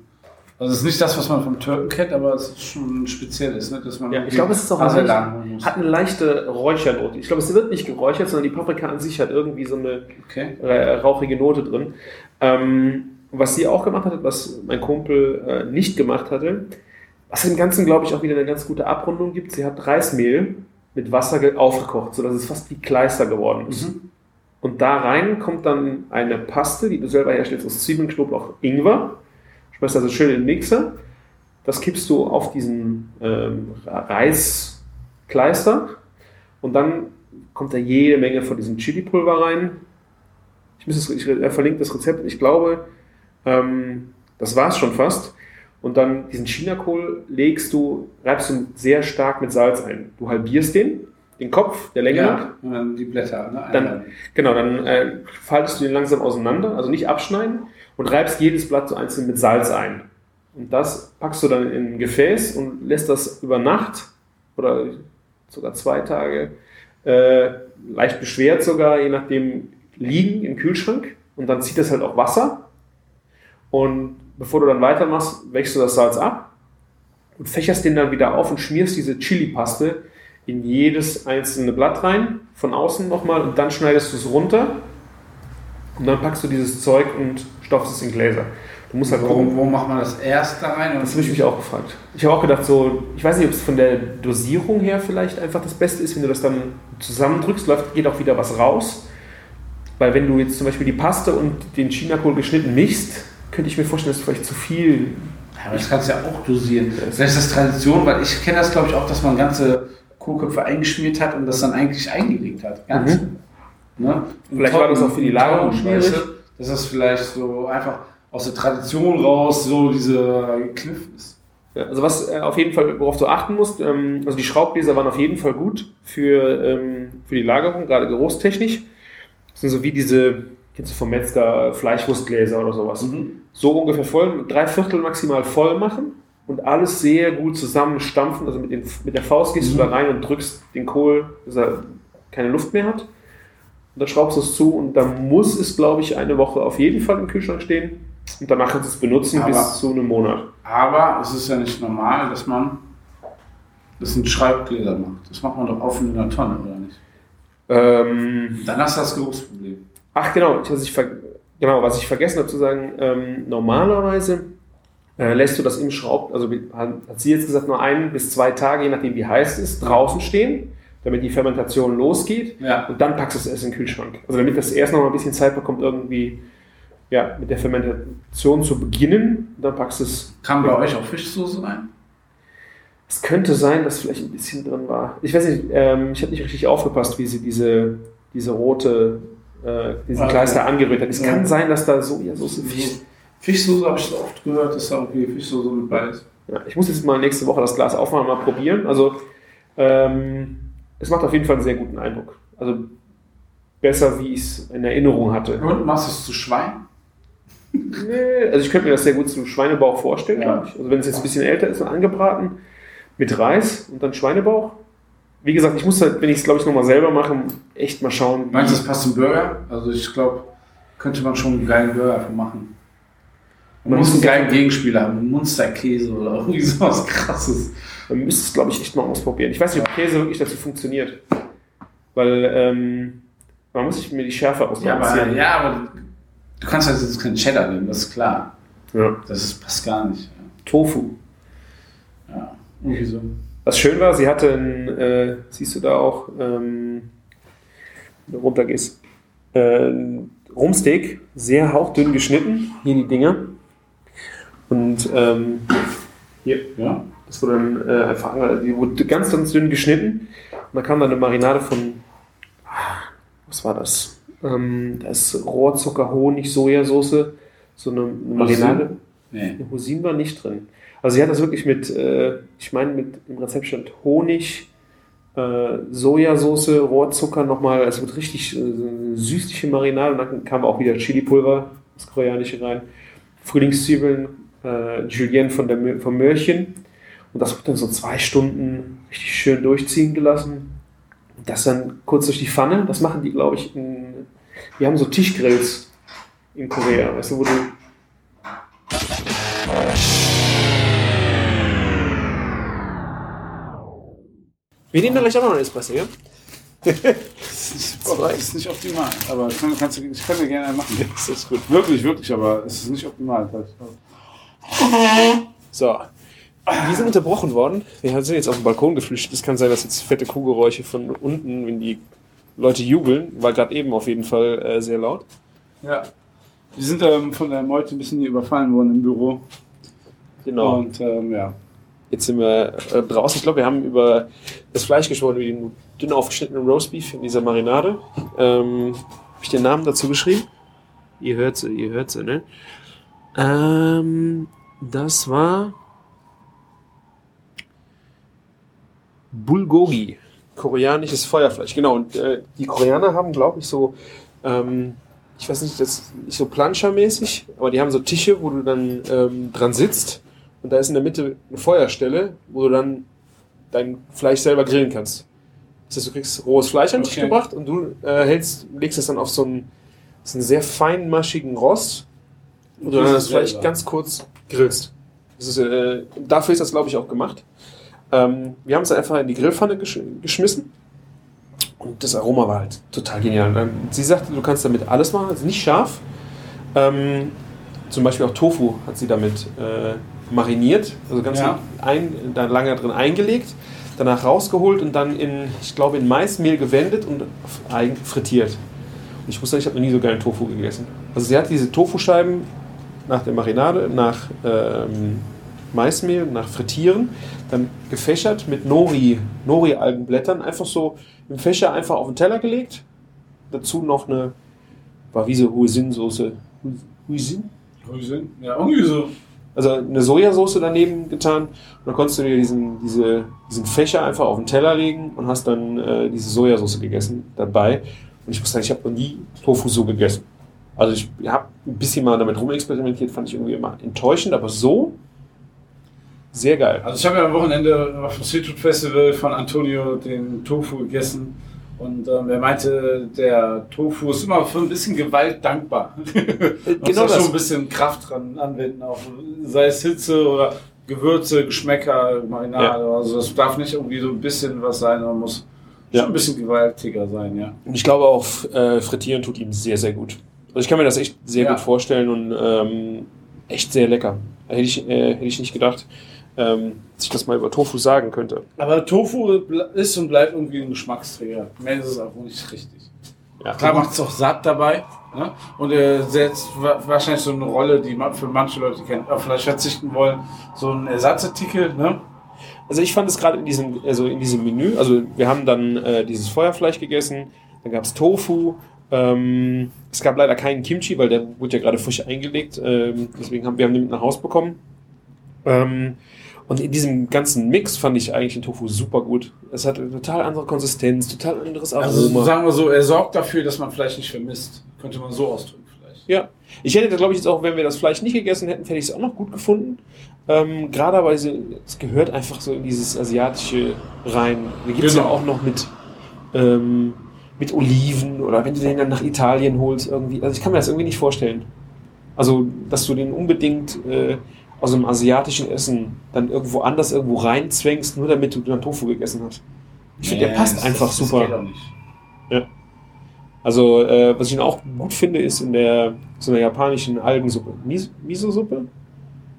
Also es ist nicht das, was man vom Türken kennt, aber es ist schon spezielles, ne? dass man Ja, ich glaube, es ist auch muss. hat eine leichte Räuchernote. Ich glaube, es wird nicht geräuchert, sondern die Paprika an sich hat irgendwie so eine Okay. äh, rauchige Note drin. Ähm, was sie auch gemacht hat, was mein Kumpel äh, nicht gemacht hatte, was dem Ganzen, glaube ich, auch wieder eine ganz gute Abrundung gibt. Sie hat Reismehl mit Wasser ge- aufgekocht, sodass es fast wie Kleister geworden ist. Mhm. Und da rein kommt dann eine Paste, die du selber herstellst aus Zwiebeln, Knoblauch, Ingwer. Schmeißt also schön in den Mixer. Das kippst du auf diesen ähm, Reiskleister. Und dann kommt da jede Menge von diesem Chili-Pulver rein. Ich, muss das, ich äh, verlinke das Rezept. Ich glaube, ähm, das war es schon fast. Und dann diesen Chinakohl legst du, reibst du sehr stark mit Salz ein. Du halbierst den, den Kopf, der Länge. Ja, und dann die Blätter. Ne? Dann-. Genau, dann äh, faltest du den langsam auseinander, also nicht abschneiden und reibst jedes Blatt so einzeln mit Salz ein. Und das packst du dann in ein Gefäß und lässt das über Nacht oder sogar zwei Tage, äh, leicht beschwert sogar, je nachdem, liegen im Kühlschrank. Und dann zieht das halt auch Wasser. Und bevor du dann weitermachst, wächst du das Salz ab und fächerst den dann wieder auf und schmierst diese Chili-Paste in jedes einzelne Blatt rein, von außen nochmal, und dann schneidest du es runter und dann packst du dieses Zeug und stopfst es in Gläser. Du musst halt gucken. Wo, macht man das erst da rein? Das habe ich mich auch gefragt. Ich habe auch gedacht, so, ich weiß nicht, ob es von der Dosierung her vielleicht einfach das Beste ist, wenn du das dann zusammendrückst, läuft, geht auch wieder was raus. Weil wenn du jetzt zum Beispiel die Paste und den Chinakohl geschnitten mischst, könnte ich mir vorstellen, dass du vielleicht zu viel. Ja, aber das kannst du ja auch dosieren. Vielleicht ist das Tradition, weil ich kenne das, glaube ich, auch, dass man ganze Kohlköpfe eingeschmiert hat und das dann eigentlich eingelegt hat. Ganz. Ne? In Vielleicht war das auch für die Lagerung schwierig. weißt du? Dass das vielleicht so einfach aus der Tradition raus so dieser Kniff ist. Ja, also was äh, auf jeden Fall, worauf du achten musst, ähm, also die Schraubgläser waren auf jeden Fall gut für, ähm, für die Lagerung, gerade geruchstechnisch. Das sind so wie diese, kennst du vom Metzger, Fleischwurstgläser oder sowas. So ungefähr voll, drei Viertel maximal voll machen und alles sehr gut zusammenstampfen. Also mit, den, mit der Faust gehst du da rein und drückst den Kohl, dass er keine Luft mehr hat. Und dann schraubst du es zu und dann muss es, glaube ich, eine Woche auf jeden Fall im Kühlschrank stehen. Und danach kannst du es benutzen Aber- bis zu einem Monat. Aber es ist ja nicht normal, dass man das in Schreibgläser macht. Das macht man doch offen in der Tonne, oder nicht? Ähm, Dann hast du das Geruchsproblem. Ach genau, was ich, genau, was ich vergessen habe zu sagen, ähm, normalerweise äh, lässt du das im Schraub, also hat sie jetzt gesagt, nur ein bis zwei Tage, je nachdem wie heiß es ist, draußen stehen, damit die Fermentation losgeht Ja. und dann packst du es erst in den Kühlschrank. Also damit das erst noch mal ein bisschen Zeit bekommt, irgendwie ja, mit der Fermentation zu beginnen, dann packst du es. Kam bei euch auch Fischsoße rein? Es könnte sein, dass vielleicht ein bisschen drin war. Ich weiß nicht, ähm, ich habe nicht richtig aufgepasst, wie sie diese, diese rote, äh, diesen Okay. Kleister angerührt hat. Es Ja. kann sein, dass da Sojasauce Fisch. Fischsoße habe ich so oft gehört, dass da irgendwie Fischsoße mit bei ist. Ja, ich muss jetzt mal nächste Woche das Glas aufmachen und mal probieren. Also, ähm, es macht auf jeden Fall einen sehr guten Eindruck. Also, besser, wie ich es in Erinnerung hatte. Und machst du es zu Schwein? Nee, also, ich könnte mir das sehr gut zum Schweinebauch vorstellen, Ja. glaube ich. Also, wenn es jetzt ein bisschen älter ist und angebraten, mit Reis und dann Schweinebauch. Wie gesagt, ich muss halt, wenn ich es, glaube ich, nochmal selber mache, echt mal schauen. Meinst du, das passt zum Burger? Also ich glaube, könnte man schon einen geilen Burger davon machen. Man Man muss einen geilen Gegenspieler haben, einen Munsterkäse oder irgendwie sowas krasses. Man müsste es, glaube ich, echt mal ausprobieren. Ich weiß nicht, ob Käse wirklich dazu funktioniert. Weil, ähm, man muss sich mir die Schärfe Ja, aber, ausbalancieren. ja, aber du kannst halt jetzt keinen Cheddar nehmen, das ist klar. Ja. Das ist, passt gar nicht. Tofu. Ja, irgendwie so. Was schön war, sie hatte ein, äh, siehst du da auch, ähm, wenn du runtergehst, äh, ein Rumsteak, sehr hauchdünn geschnitten, hier die Dinger. Und ähm, hier, Ja, Das wurde dann äh, einfach, die wurde ganz, ganz dünn geschnitten. Und da kam dann eine Marinade von, ah, was war das? Ähm, da ist Rohrzucker, Honig, Sojasauce, so eine Marinade. Nee. Hosin war nicht drin. Also sie hat das wirklich mit, äh, ich meine, mit im Rezept stand Honig, äh, Sojasauce, Rohrzucker nochmal, also mit richtig äh, süßliche Marinade. Und dann kam auch wieder Chili-Pulver, das Koreanische rein, Frühlingszwiebeln, äh, Julienne von der, vom Möhrchen. Und das wird dann so zwei Stunden richtig schön durchziehen gelassen. Und das dann kurz durch die Pfanne, das machen die, glaube ich, in, die haben so Tischgrills in Korea, weißt du, wo du Wir nehmen dann gleich auch noch einen Espresso, ja? Das ist, das ist nicht optimal. Aber ich kann, kannst, ich kann dir gerne einen machen. Das ist gut. Wirklich, wirklich, aber es ist nicht optimal. So. Wir sind unterbrochen worden. Wir sind jetzt auf den Balkon geflüchtet. Es kann sein, dass jetzt fette Kuhgeräusche von unten, wenn die Leute jubeln, war gerade eben auf jeden Fall äh, sehr laut. Ja. Wir sind ähm, von der Meute ein bisschen hier überfallen worden im Büro. Genau. Und ähm, ja. Jetzt sind wir äh, draußen. Ich glaube, wir haben über das Fleisch gesprochen, über den dünn aufgeschnittenen Roastbeef in dieser Marinade. Ähm, Habe ich den Namen dazu geschrieben? Ihr hört sie, ihr hört sie, ne? Ähm, das war Bulgogi, koreanisches Feuerfleisch. Genau, und äh, die Koreaner haben, glaube ich, so, ähm, ich weiß nicht, das nicht so Planschermäßig, aber die haben so Tische, wo du dann ähm, dran sitzt und da ist in der Mitte eine Feuerstelle, wo du dann dein Fleisch selber grillen kannst. Das heißt, du kriegst rohes Fleisch an den Tisch Okay. gebracht und du äh, hältst, legst es dann auf so einen, so einen sehr feinmaschigen Rost, wo du dann das Fleisch Selber. ganz kurz grillst. Ist, äh, dafür ist das, glaube ich, auch gemacht. Ähm, wir haben es einfach in die Grillpfanne gesch geschmissen und das Aroma war halt total genial. Ähm, sie sagte, du kannst damit alles machen, also nicht scharf. Ähm, zum Beispiel auch Tofu hat sie damit äh, mariniert, also ganz Ja. ein, da lange drin eingelegt, danach rausgeholt und dann in, ich glaube, in Maismehl gewendet und frittiert. Und ich muss sagen, ich habe noch nie so geilen Tofu gegessen. Also sie hat diese Tofuscheiben nach der Marinade, nach ähm, Maismehl, nach Frittieren, dann gefächert mit Nori, Nori-Algenblättern, einfach so im Fächer einfach auf den Teller gelegt. Dazu noch eine, war wie so Huisin-Soße. Huisin? Grüße. Ja, irgendwie so. Also eine Sojasauce daneben getan. Und dann konntest du dir diesen, diese, diesen Fächer einfach auf den Teller legen und hast dann äh, diese Sojasauce gegessen dabei. Und ich muss sagen, ich habe noch nie Tofu so gegessen. Also ich habe ein bisschen mal damit rumexperimentiert, fand ich irgendwie immer enttäuschend, aber so sehr geil. Also ich habe ja am Wochenende auf dem Street Food Festival von Antonio den Tofu gegessen und ähm, er meinte, der Tofu ist immer für ein bisschen Gewalt dankbar. Man muss genau da das. schon ein bisschen Kraft dran anwenden, auch sei es Hitze oder Gewürze, Geschmäcker, Marinade. Also das darf nicht irgendwie so ein bisschen was sein, man muss Ja. schon ein bisschen gewaltiger sein, ja. Und ich glaube auch, äh, Frittieren tut ihm sehr, sehr gut. Also ich kann mir das echt sehr Ja. gut vorstellen und ähm, echt sehr lecker. Hätte ich, äh, hätte ich nicht gedacht, ähm, dass ich das mal über Tofu sagen könnte. Aber Tofu ist und bleibt irgendwie ein Geschmacksträger. Mehr ist es auch nicht richtig. Ja. Klar macht es auch satt dabei. Ne? Und er setzt wa- wahrscheinlich so eine Rolle, die man für manche Leute kennt, auf vielleicht verzichten wollen. So ein Ersatzartikel. Ne? Also ich fand es gerade in diesem, also in diesem Menü, also wir haben dann äh, dieses Feuerfleisch gegessen, dann gab es Tofu, ähm, es gab leider keinen Kimchi, weil der wurde ja gerade frisch eingelegt, ähm, deswegen haben wir haben den mit nach Hause bekommen. Ähm, und in diesem ganzen Mix fand ich eigentlich den Tofu super gut. Es hatte eine total andere Konsistenz, total anderes Aroma. Also sagen wir so, er sorgt dafür, dass man Fleisch nicht vermisst. Könnte man so ausdrücken vielleicht. Ja, ich hätte, glaube ich, jetzt auch, wenn wir das Fleisch nicht gegessen hätten, hätte ich es auch noch gut gefunden. Ähm, Gerade weil sie, es gehört einfach so in dieses Asiatische rein. Da gibt es Genau. ja auch noch mit, ähm, mit Oliven oder wenn du den dann nach Italien holst irgendwie. Also ich kann mir das irgendwie nicht vorstellen. Also, dass du den unbedingt äh, aus einem asiatischen Essen dann irgendwo anders irgendwo reinzwängst, nur damit du dann Tofu gegessen hast. Ich finde, der Nee, passt das- einfach das super. geht auch nicht. Also, äh, was ich auch gut finde, ist in der so einer japanischen Algensuppe. Mis Miso-Suppe?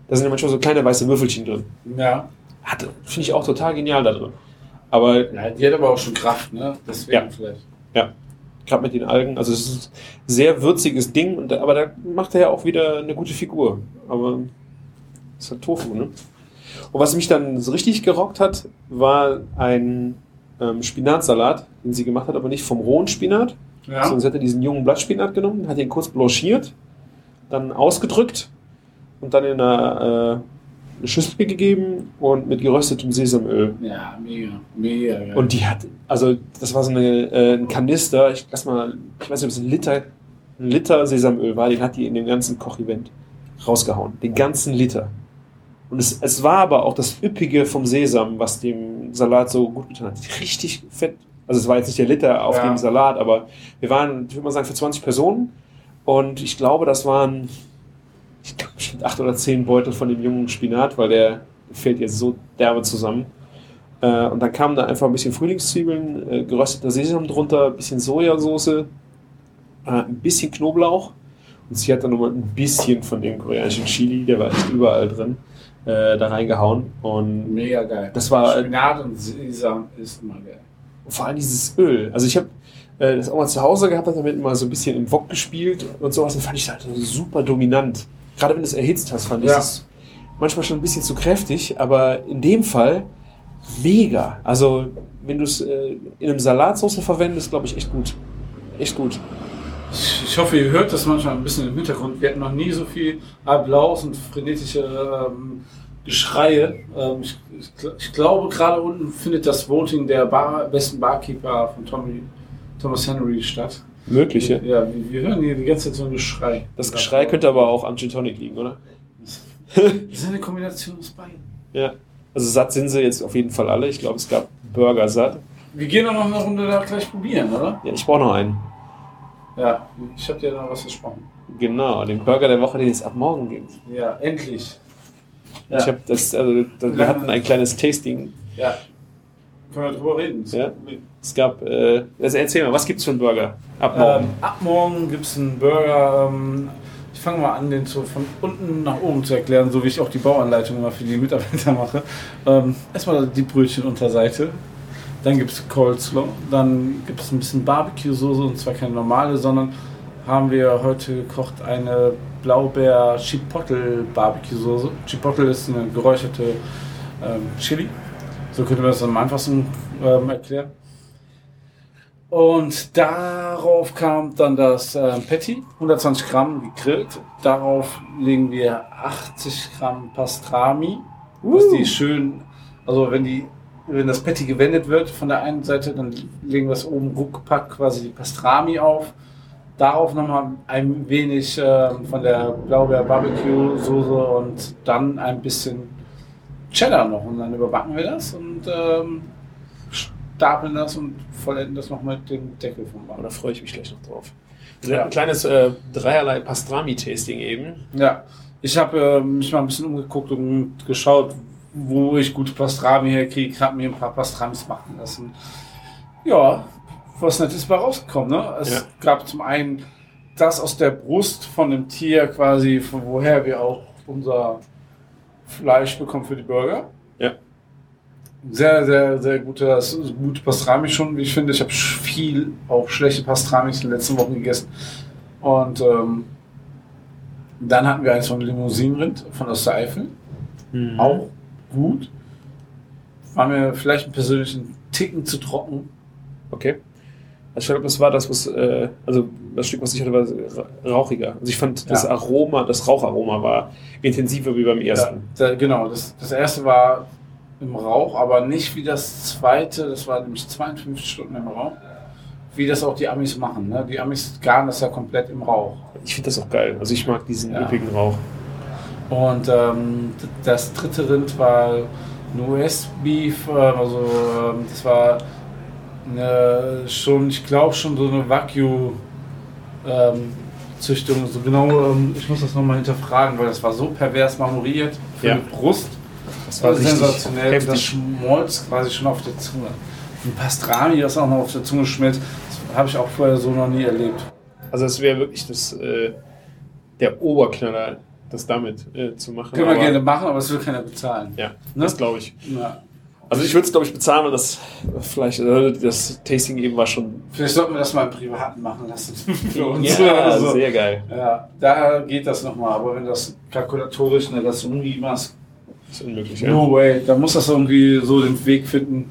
Da sind ja manchmal so kleine weiße Würfelchen drin. Ja. Finde ich auch total genial da drin. Aber ja. Die hat aber auch schon Kraft, ne? Deswegen Ja. vielleicht. gerade mit den Algen, also es ist ein sehr würziges Ding, und, aber da macht er ja auch wieder eine gute Figur. Aber ist halt Tofu, ne? Und was mich dann so richtig gerockt hat, war ein ähm, Spinatsalat, den sie gemacht hat, aber nicht vom rohen Spinat. Ja. Sondern sie hat diesen jungen Blattspinat genommen, hat ihn kurz blanchiert, dann ausgedrückt und dann in eine, äh, eine Schüssel gegeben und mit geröstetem Sesamöl. Ja, mega, mega geil. Und die hat, also das war so eine, äh, ein Kanister, ich lass mal, ich weiß nicht, ob es ein Liter, ein Liter Sesamöl war, den hat die in dem ganzen Kochevent rausgehauen. Den ganzen Liter. Und es, es war aber auch das Üppige vom Sesam, was dem Salat so gut getan hat. Richtig fett. Also es war jetzt nicht der Liter auf Ja. dem Salat, aber wir waren, ich würde mal sagen, für 20 Personen. Und ich glaube, das waren, ich glaube, bestimmt acht oder zehn Beutel von dem jungen Spinat, weil der fällt jetzt so derbe zusammen. Äh, und dann kamen da einfach ein bisschen Frühlingszwiebeln, äh, gerösteter Sesam drunter, ein bisschen Sojasauce, äh, ein bisschen Knoblauch. Und sie hat dann nochmal ein bisschen von dem koreanischen Chili, der war echt überall drin, äh, da reingehauen. Und mega geil. Das war- Spinat und Sesam ist immer geil. vor allem dieses Öl. Also ich habe äh, das auch mal zu Hause gehabt, habe damit mal so ein bisschen im Wok gespielt und sowas. Und fand ich halt super dominant. Gerade wenn du es erhitzt hast, fand ich Ja. es manchmal schon ein bisschen zu kräftig. Aber in dem Fall mega. Also wenn du es äh, in einem Salatsauce verwendest, glaube ich echt gut. Echt gut. Ich, ich hoffe, ihr hört das manchmal ein bisschen im Hintergrund. Wir hatten noch nie so viel Applaus und frenetische ähm, Geschreie. Ähm, ich, ich, ich glaube, gerade unten findet das Voting der Bar, besten Barkeeper von Tommy, Thomas Henry statt. Möglich, ja. Ja, wir, wir hören hier die ganze Zeit so ein Geschrei. Das Geschrei könnte aber auch am Gin Tonic liegen, oder? Das ist eine Kombination aus beiden. Ja. Also satt sind sie jetzt auf jeden Fall alle. Ich glaube, es gab Burger satt. Wir gehen doch noch eine Runde da gleich probieren, oder? Ja, ich brauche noch einen. Ja, ich habe dir noch was versprochen. Genau, den Burger der Woche, den es ab morgen gibt. Ja, endlich. Ja. Ich habe das, also das, wir hatten ein kleines Tasting. Ja. Können wir drüber reden? Ja. Es gab, äh, also erzähl mal, was gibt's für einen Burger ab morgen? Ähm, ab morgen gibt es einen Burger. Ähm, ich fange mal an, den so von unten nach oben zu erklären, so wie ich auch die Bauanleitung immer für die Mitarbeiter mache. Ähm, erstmal die Brötchenunterseite. Dann gibt es Coleslaw. Dann gibt es ein bisschen Barbecue-Soße und zwar keine normale, sondern haben wir heute gekocht eine Blaubeer-Chipotle-Barbecue-Soße. Chipotle ist eine geräucherte ähm, Chili. So könnte man das am einfachsten ähm, erklären. Und darauf kam dann das ähm, Patty, 120 Gramm gegrillt. Darauf legen wir 80 Gramm Pastrami. Was die schön, also wenn die, wenn das Patty gewendet wird von der einen Seite, dann legen wir es oben ruckpack quasi die Pastrami auf. Darauf nochmal ein wenig ähm, von der Blaubeer Barbecue Soße und dann ein bisschen Cheddar noch. Und dann überbacken wir das und ähm, stapeln das und vollenden das noch mit dem Deckel vom Baum. da freue ich mich gleich noch drauf. Ja. ein kleines äh, dreierlei Pastrami-Tasting eben. Ja, ich habe äh, mich mal ein bisschen umgeguckt und geschaut, wo ich gute Pastrami herkriege. Habe mir ein paar Pastramis machen lassen. Ja, was Nettes bei rausgekommen. Ne? Es Ja. gab zum einen das aus der Brust von dem Tier quasi, von woher wir auch unser Fleisch bekommen für die Burger. Ja. Sehr, sehr, sehr gute, gute Pastrami schon, wie ich finde. Ich habe viel auch schlechte Pastramis in den letzten Wochen gegessen. Und ähm, dann hatten wir eins von Limousinenrind von Ostereifel. Mhm. Auch gut. War mir vielleicht persönlich ein Ticken zu trocken. Okay. Also ich glaube, das war das, was, äh, also das Stück, was ich hatte, war ra- rauchiger. Also ich fand das Ja. Aroma, das Raucharoma war intensiver wie beim Ja, ersten. da, genau, das, das erste war im Rauch, aber nicht wie das zweite. Das war nämlich 52 Stunden im Rauch. Wie das auch die Amis machen. Ne? Die Amis garen das ja komplett im Rauch. Ich finde das auch geil. Also ich mag diesen Ja. üppigen Rauch. Und ähm, das dritte Rind war ein US-Beef, äh, also ähm, das war eine, schon, ich glaube schon so eine Wagyu-Züchtung. so genau, ähm, ich muss das nochmal hinterfragen, weil das war so pervers marmoriert für Ja. die Brust. Das Das war richtig sensationell. Das heftig. schmolz quasi schon auf der Zunge. Ein Pastrami, das auch noch auf der Zunge schmilzt, das habe ich auch vorher so noch nie erlebt. Also es wäre wirklich das, äh, der Oberknaller, das damit äh, zu machen. Können wir gerne machen, aber es will keiner bezahlen. Ja, Ne? das glaube ich. Ja. Also ich würde es, glaube ich, bezahlen, weil das vielleicht, äh, das Tasting eben war schon Vielleicht sollten wir das mal im Privaten machen lassen. Für uns. ja, Also, sehr geil. ja, da geht das nochmal. Aber wenn das kalkulatorisch eine Lassuni machst, ist unmöglich, ja. No way. Da muss das irgendwie so den Weg finden.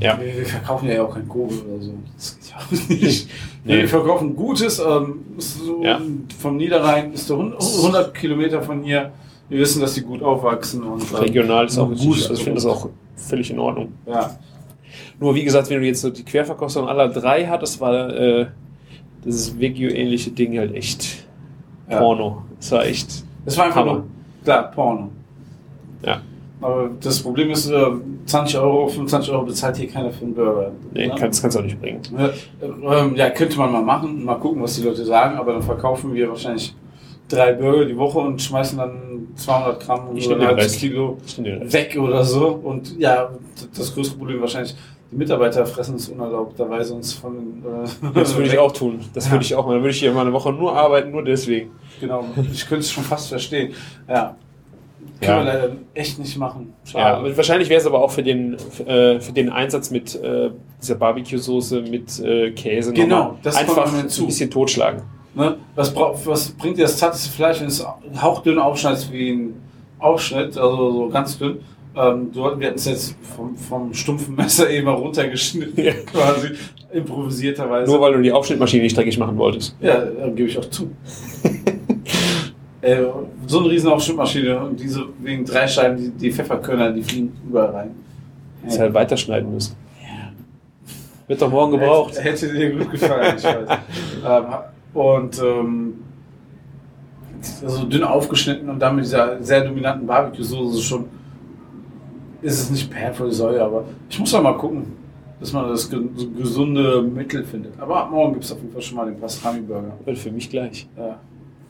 Ja. Wir, wir verkaufen ja auch kein Kobe oder so. Das geht ja auch nicht. Nee. Wir verkaufen Gutes. Ähm, so Ja. Vom Niederrhein ist der 100 Kilometer von hier. Wir wissen, dass die gut aufwachsen. Und, ähm, Regional ist auch gut. also ich finde das auch völlig in Ordnung. Ja. Nur wie gesagt, wenn du jetzt so die Querverkostung aller drei hattest, war äh, dieses Wagyu-ähnliche Ding halt echt Ja. Porno. Das war echt. Das war einfach Hammer. nur, klar, Porno. Ja. Aber das Problem ist, äh, 20 Euro, 25 Euro bezahlt hier keiner für einen Burger. Nee, Ja? kannst, du auch nicht bringen. Ja, ähm, ja, könnte man mal machen, mal gucken, was die Leute sagen, aber dann verkaufen wir wahrscheinlich drei Burger die Woche und schmeißen dann 200 Gramm oder ein halbes. Kilo weg oder so. Und ja, das größte Problem wahrscheinlich, die Mitarbeiter fressen es unerlaubterweise uns von den, äh, Das würde ich auch tun. Das Ja. würde ich auch mal. Dann würde ich hier mal eine Woche nur arbeiten, nur deswegen. Genau, ich könnte es schon fast verstehen. Ja. Ja. Können wir leider echt nicht machen. Ja, Schade. wahrscheinlich wäre es aber auch für den, äh, für den Einsatz mit äh, dieser Barbecue-Soße mit äh, Käse Genau, das einfach ein bisschen totschlagen. Ne? Was, was bringt dir das zarteste Fleisch, wenn du es hauchdünn aufschneidest wie ein Aufschnitt, also so ganz dünn? Ähm, du, wir hatten es jetzt vom, vom stumpfen Messer eben mal runtergeschnitten, Ja. quasi improvisierterweise. Nur weil du die Aufschnittmaschine nicht dreckig machen wolltest. ja, äh, gebe ich auch zu. äh, so eine riesen Aufschnittmaschine und diese wegen drei Scheiben, die, die Pfefferkörner, die fliegen überall rein. Hättest halt weiterschneiden müssen. Wird doch morgen gebraucht. Hätte, hätte dir gut gefallen, ich weiß. ähm, und ähm, so dünn aufgeschnitten und dann mit dieser sehr dominanten Barbecue-Soße schon ist es nicht perfekt Säure, aber ich muss doch mal gucken, dass man das gesunde Mittel findet. Aber ab morgen gibt es auf jeden Fall schon mal den Pastrami-Burger. Für mich gleich. Ja.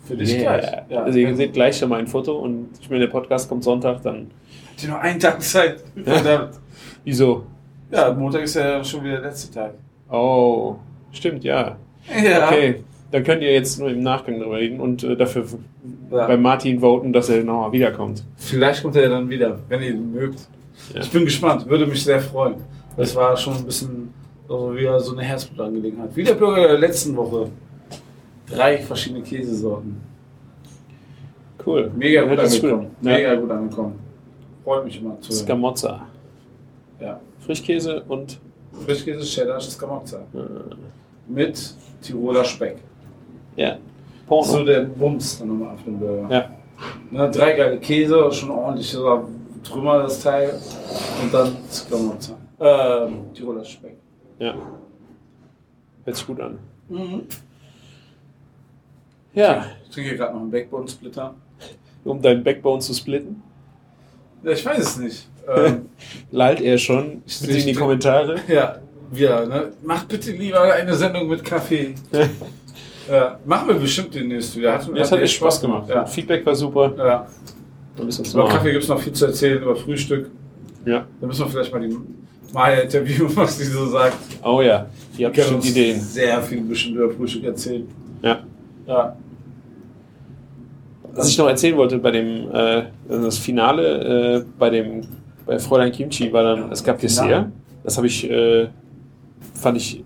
Für dich Yeah. gleich. Ja. Also ihr seht gleich schon mal ein Foto und ich meine, der Podcast kommt Sonntag, dann. Habt ihr noch einen Tag Zeit? Verdammt. Wieso? Ja, Montag ist ja schon wieder der letzte Tag. Oh, stimmt, ja. Ja. Okay, dann könnt ihr jetzt nur im Nachgang drüber reden und äh, dafür Ja. bei Martin voten, dass er nochmal wiederkommt. Vielleicht kommt er dann wieder, wenn ihr ihn mögt. Ja. Ich bin gespannt, würde mich sehr freuen. Das war schon ein bisschen also wieder so eine Herzblutangelegenheit. Wie der Burger der letzten Woche. Drei verschiedene Käsesorten. Cool. Mega gut angekommen. Ja. Mega gut angekommen. Freut mich immer zu. Scamozza. Ja. Frischkäse und Frischkäse, Cheddar, Scamozza. äh, Mit Tiroler Speck. ja, Porno. So der Bums dann nochmal auf dem Burger. Ja. Ne, drei geile Käse, schon ordentlich so Trümmer das Teil. Und dann Scamozza. Ähm, Tiroler Speck. ja. Hört sich gut an. Mhm. Ja, Ich trinke gerade noch einen Backbone-Splitter. um deinen Backbone zu splitten, Ja, ich weiß es nicht. Ähm, lallt er schon. Ich Bitte in die Kommentare. ja, wir, ne? Macht bitte lieber eine Sendung mit Kaffee. ja, machen wir bestimmt demnächst wieder. Hat, Das hat echt echt Spaß gemacht. Ja. Feedback war super. ja. Über noch- Kaffee gibt es noch viel zu erzählen, über Frühstück. Ja. Da müssen wir vielleicht mal die Maya interviewen, was sie so sagt. Oh ja, Die kann bestimmt Ideen. sehr viel bestimmt über Frühstück erzählen. Ja. Ja. Was ich noch erzählen wollte bei dem äh, das Finale äh, bei dem bei Fräulein Kimchi war dann es gab Dessert. Das habe ich äh, fand ich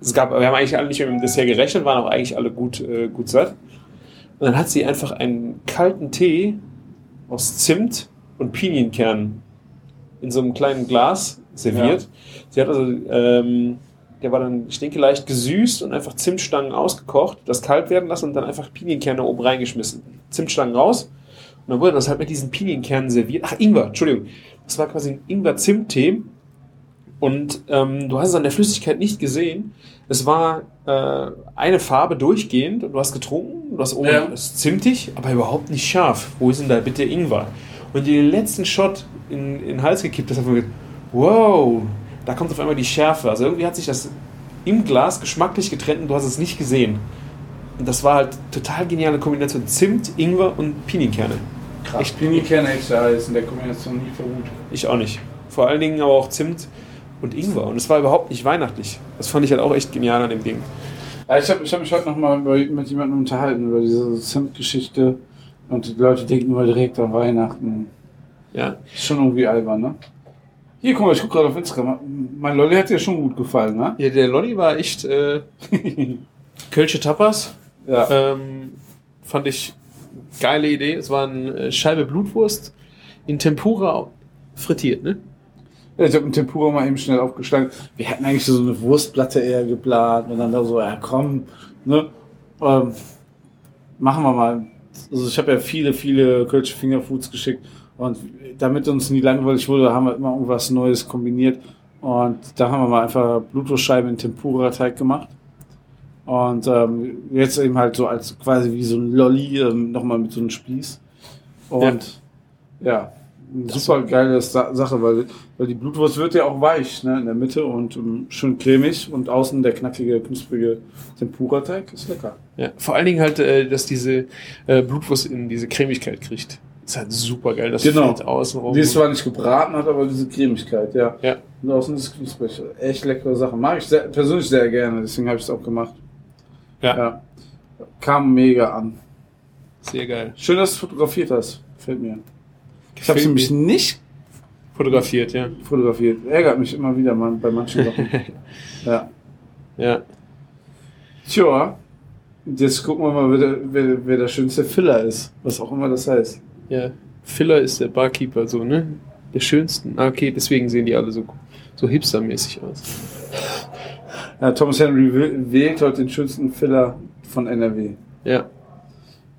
es gab wir haben eigentlich alle nicht mit dem Dessert gerechnet, waren auch eigentlich alle gut äh, gut satt. Und dann hat sie einfach einen kalten Tee aus Zimt und Pinienkernen in so einem kleinen Glas serviert. Sie hat also ähm, der war dann stinkeleicht gesüßt und einfach Zimtstangen ausgekocht, das kalt werden lassen und dann einfach Pinienkerne oben reingeschmissen. Zimtstangen raus. Und dann wurde das halt mit diesen Pinienkernen serviert. Ach, Ingwer, Entschuldigung. Das war quasi ein Ingwer-Zimt-Tee. Und ähm, du hast es an der Flüssigkeit nicht gesehen. Es war äh, eine Farbe durchgehend und du hast getrunken. Du hast oben Ja. ist zimtig, aber überhaupt nicht scharf. Wo ist denn da bitte Ingwer? Und den letzten Shot in, in den Hals gekippt, das hat man gedacht, wow, da kommt auf einmal die Schärfe. Also irgendwie hat sich das im Glas geschmacklich getrennt und du hast es nicht gesehen. Und das war halt total geniale Kombination. Zimt, Ingwer und Pinienkerne. Krass. Echt Pinienkerne hätte ich da jetzt in der Kombination nie vermutet. Ich auch nicht. Vor allen Dingen aber auch Zimt und Ingwer. Und es war überhaupt nicht weihnachtlich. Das fand ich halt auch echt genial an dem Ding. Ja, ich habe ich hab mich heute noch mal über- mit jemandem unterhalten über diese Zimt-Geschichte und die Leute denken immer direkt an Weihnachten. Ja. Ist schon irgendwie albern, ne? Hier, guck mal, ich guck gerade auf Instagram. Mein Lolli hat dir schon gut gefallen, ne? ja der Lolli war echt äh, Kölsche Tapas. Ja. Ähm, fand ich geile Idee. Es war eine Scheibe Blutwurst in Tempura frittiert, ne? Ja, ich habe einen Tempura mal eben schnell aufgeschlagen. Wir hätten eigentlich so eine Wurstplatte eher geplant und dann da so, ja komm, ne? Ähm, machen wir mal. Also ich habe ja viele, viele Kölsche Fingerfoods geschickt und damit uns nie langweilig wurde, haben wir immer irgendwas Neues kombiniert und da haben wir mal einfach Blutwurstscheiben in Tempura-Teig gemacht. Und ähm, jetzt eben halt so als quasi wie so ein Lolli, ähm, nochmal mit so einem Spieß. Und ja, eine super geile Sa Sache, weil, weil die Blutwurst wird ja auch weich, ne, in der Mitte und ähm, schön cremig und außen der knackige, knusprige Tempura-Teig ist lecker. Ja, vor allen Dingen halt, äh, dass diese äh, Blutwurst in diese Cremigkeit kriegt. Ist halt super geil, das Genau. Fett außenrum. Die ist zwar nicht gebraten hat, aber diese Cremigkeit, ja. Ja. Und außen ist knusprig. Echt leckere Sache. Mag ich sehr, persönlich sehr gerne, deswegen habe ich es auch gemacht. Ja. ja. Kam mega an. Sehr geil. Schön, dass du fotografiert hast. Gefällt mir. Ich habe nämlich nicht Fotografiert, ja. fotografiert. Ärgert mich immer wieder man, bei manchen Sachen. ja. Ja. Tja, jetzt gucken wir mal, wer der, wer, wer der schönste Filler ist. Was auch immer das heißt. Ja. Filler ist der Barkeeper, so, ne? Der schönsten. Ah, okay, deswegen sehen die alle so, so hipstermäßig aus. Ja, Thomas Henry wäh- wählt heute den schönsten Filler von NRW. Ja.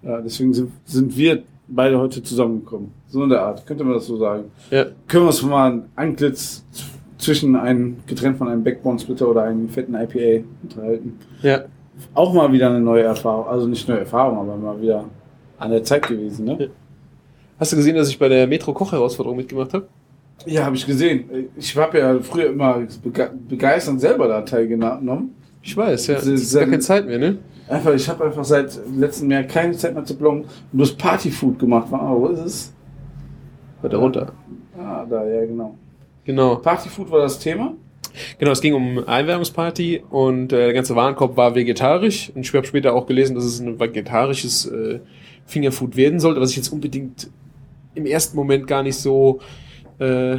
Ja, deswegen sind, sind wir beide heute zusammengekommen. So in der Art, könnte man das so sagen. Ja. Können wir uns mal ein Antlitz zwischen einem, getrennt von einem Backbone-Splitter oder einem fetten IPA unterhalten. Ja. Auch mal wieder eine neue Erfahrung. Also nicht neue Erfahrung, aber mal wieder an der Zeit gewesen, ne? Hast du gesehen, dass ich bei der Metro-Koch-Herausforderung mitgemacht habe? Ja, habe ich gesehen. Ich habe ja früher immer bege- begeisternd selber da teilgenommen. Ich weiß, ja. Es ist gar keine Zeit mehr, ne? Einfach, ich habe einfach seit letztem Jahr keine Zeit mehr zu bloggen. Bloß Partyfood gemacht. Ah, wo ist es? Weiter runter. Ah, da, ja, genau. Genau. Partyfood war das Thema. Genau, es ging um Einwerbungsparty und äh, der ganze Warenkorb war vegetarisch. Und ich habe später auch gelesen, dass es ein vegetarisches äh, Fingerfood werden sollte, was ich jetzt unbedingt im ersten Moment gar nicht so äh,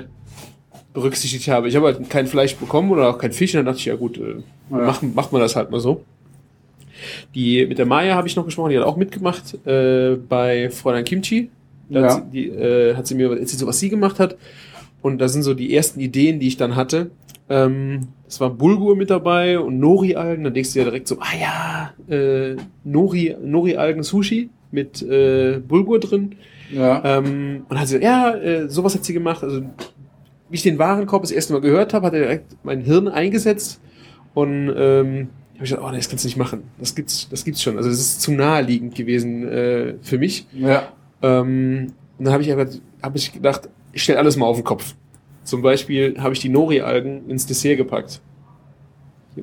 berücksichtigt habe. Ich habe halt kein Fleisch bekommen oder auch kein Fisch und dann dachte ich, ja gut, äh, Ja. machen, macht man das halt mal so. Die, mit der Maya habe ich noch gesprochen, die hat auch mitgemacht äh, bei Fräulein Kimchi. Da Ja. hat, sie, die, äh, hat sie mir erzählt, so was sie gemacht hat. Und da sind so die ersten Ideen, die ich dann hatte. Ähm, es war Bulgur mit dabei und Nori-Algen. Dann denkst du ja direkt so, ah ja, äh, Nori, Nori-Algen-Sushi mit äh, Bulgur drin. Ja. Ähm, und hat sie, ja, äh, sowas hat sie gemacht. Also, wie ich den Warenkorb das erste Mal gehört habe, hat er direkt mein Hirn eingesetzt. Und ähm, habe ich gedacht, oh, nee, das kannst du nicht machen. Das gibt's, das gibt's schon. Also, das ist zu naheliegend gewesen äh, für mich. ja. Ähm, und dann habe ich einfach, habe ich gedacht, ich stelle alles mal auf den Kopf. Zum Beispiel habe ich die Nori-Algen ins Dessert gepackt.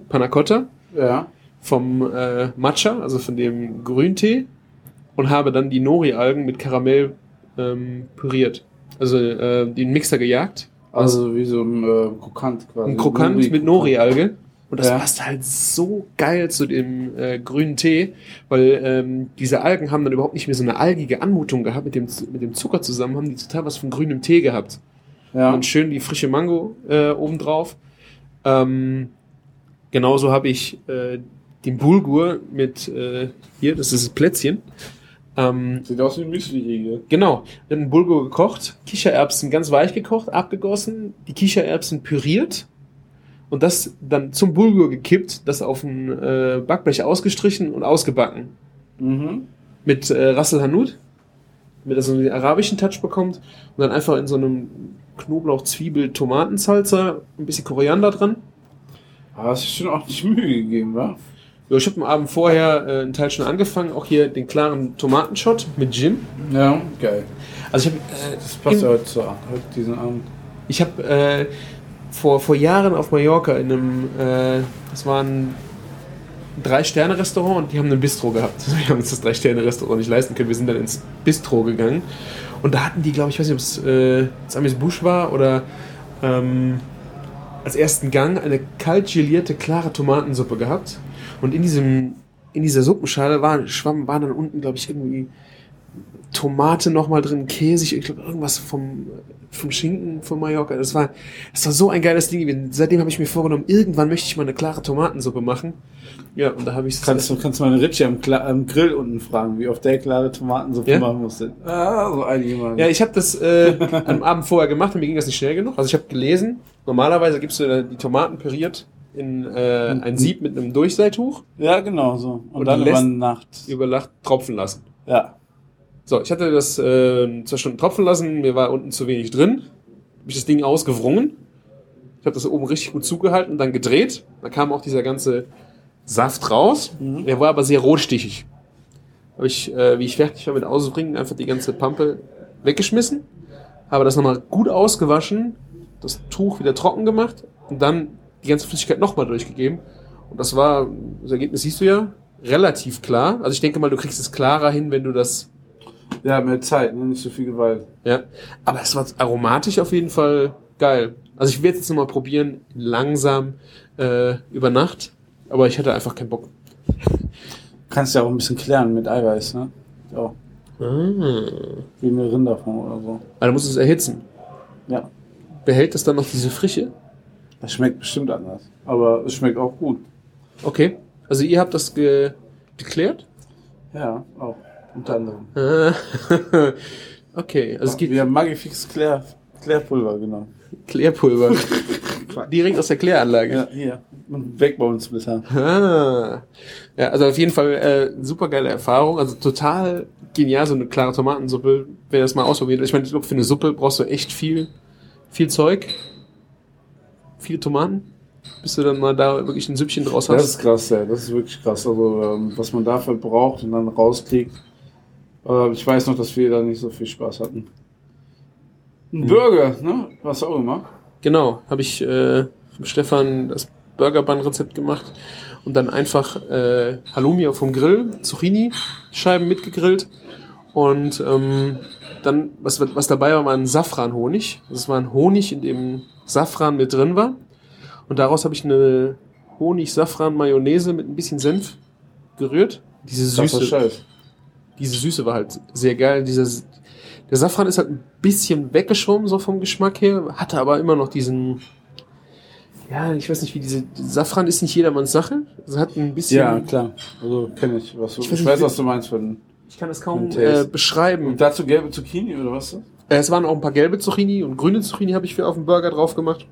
Panna Cotta Ja. vom äh, Matcha, also von dem Grüntee, und habe dann die Nori-Algen mit Karamell ähm, püriert. Also äh, den Mixer gejagt. Also wie so ein äh, Krokant quasi. Ein Krokant Nori- mit Nori-Alge. Und das Ja. passt halt so geil zu dem äh, grünen Tee, weil ähm, diese Algen haben dann überhaupt nicht mehr so eine algige Anmutung gehabt mit dem, mit dem Zucker zusammen, haben die total was von grünem Tee gehabt. Ja. Und schön die frische Mango äh, obendrauf. Ähm, genauso habe ich äh, den Bulgur mit, äh, hier, das ist das Plätzchen. Ähm, Sieht aus wie ein Müsli-Riegel. genau, den Bulgur gekocht, Kichererbsen ganz weich gekocht, abgegossen, die Kichererbsen püriert und das dann zum Bulgur gekippt, das auf ein äh, Backblech ausgestrichen und ausgebacken Mhm. mit äh, Rassel Hanout, damit er so einen arabischen Touch bekommt und dann einfach in so einem Knoblauch, Zwiebel, Tomatensalsa, ein bisschen Koriander dran. Aber hast du schon auch nicht Mühe gegeben, wa? Ja, ich habe am Abend vorher äh, einen Teil schon angefangen, auch hier den klaren Tomatenshot mit Gin. Ja, geil. Also ich habe Das passt äh, ja heute zu heute diesen Abend. ich habe äh, vor, vor Jahren auf Mallorca in einem, äh, das war ein Drei-Sterne-Restaurant und die haben ein Bistro gehabt. Wir haben uns das Drei-Sterne-Restaurant nicht leisten können. Wir sind dann ins Bistro gegangen und da hatten die, glaube ich, weiß nicht, ob es äh, das Amis Busch war oder ähm, als ersten Gang eine kalt gelierte, klare Tomatensuppe gehabt. Und in diesem, in dieser Suppenschale war, schwamm, war dann unten, glaube ich, irgendwie Tomate nochmal drin, Käse, ich glaube irgendwas vom, vom Schinken von Mallorca. Das war, das war so ein geiles Ding. Seitdem habe ich mir vorgenommen, irgendwann möchte ich mal eine klare Tomatensuppe machen. Ja, und da habe ich Kannst du kannst mal eine Ritchie am, am Grill unten fragen, wie oft der klare Tomatensuppe Ja? machen musste. Ah, so einige Mal. Ja, ich habe das äh, am Abend vorher gemacht und mir ging das nicht schnell genug. Also ich habe gelesen, normalerweise gibst du die Tomaten püriert in äh, ein Sieb mit einem Durchseiltuch ja, genau so. Und, Und dann über Nacht. über Nacht tropfen lassen. Ja. So, ich hatte das äh, zwei Stunden tropfen lassen, mir war unten zu wenig drin. Habe ich das Ding ausgewrungen. Ich habe das oben richtig gut zugehalten und dann gedreht. Da kam auch dieser ganze Saft raus. Der war aber sehr rotstichig. Habe ich, äh, wie ich fertig war mit Ausbringen, einfach die ganze Pampe weggeschmissen. Habe das nochmal gut ausgewaschen, das Tuch wieder trocken gemacht und dann die ganze Flüssigkeit nochmal durchgegeben. Und das war, das Ergebnis siehst du ja, relativ klar. Also ich denke mal, du kriegst es klarer hin, wenn du das Ja, mehr Zeit, ne? nicht so viel Gewalt. ja, aber es war aromatisch auf jeden Fall geil. Also ich werde jetzt nochmal probieren, langsam äh, über Nacht, aber ich hatte einfach keinen Bock. Kannst ja auch ein bisschen klären mit Eiweiß, ne? Ja. Ah. Wie eine Rinderform oder so. Aber musst du es erhitzen. Ja. Behält das dann noch diese Frische? Das schmeckt bestimmt anders. Aber es schmeckt auch gut. Okay. Also ihr habt das ge geklärt? Ja, auch. Unter anderem. Okay, also es geht Wir haben Magifix Klär, Klärpulver genommen. Klärpulver. Direkt aus der Kläranlage. Ja, hier. Und weg bei uns bisher. Ah. Ja, also auf jeden Fall äh, super geile Erfahrung. Also total genial, so eine klare Tomatensuppe. Wer das mal ausprobiert. Ich meine, ich glaube, für eine Suppe brauchst du echt viel, viel Zeug. Viele Tomaten. Bis du dann mal da wirklich ein Süppchen draus Das hast. ist krass, ja. Das ist wirklich krass. Also, ähm, was man dafür braucht und dann rauskriegt. Äh, ich weiß noch, dass wir da nicht so viel Spaß hatten. Ein Burger, ne? Was auch immer. Genau, habe ich äh, vom Stefan das Burgerbun-Rezept gemacht und dann einfach äh, Halloumi auf dem Grill, Zucchini-Scheiben mitgegrillt und ähm, dann, was, was dabei war, war ein Safranhonig. Das war ein Honig, in dem Safran mit drin war und daraus habe ich eine Honig-Safran-Mayonnaise mit ein bisschen Senf gerührt. Diese Süße, diese Süße war halt sehr geil. Dieser, der Safran ist halt ein bisschen weggeschwommen, so vom Geschmack her, hatte aber immer noch diesen, ja, ich weiß nicht, wie diese, Safran ist nicht jedermanns Sache. Es hat ein bisschen, Ja, klar. Also kenne ich. Was du, Ich ich weiß nicht, was du meinst. Von, ich kann das kaum äh, beschreiben. und dazu gelbe Zucchini oder was? Äh, Es waren auch ein paar gelbe Zucchini und grüne Zucchini habe ich für auf den Burger drauf gemacht.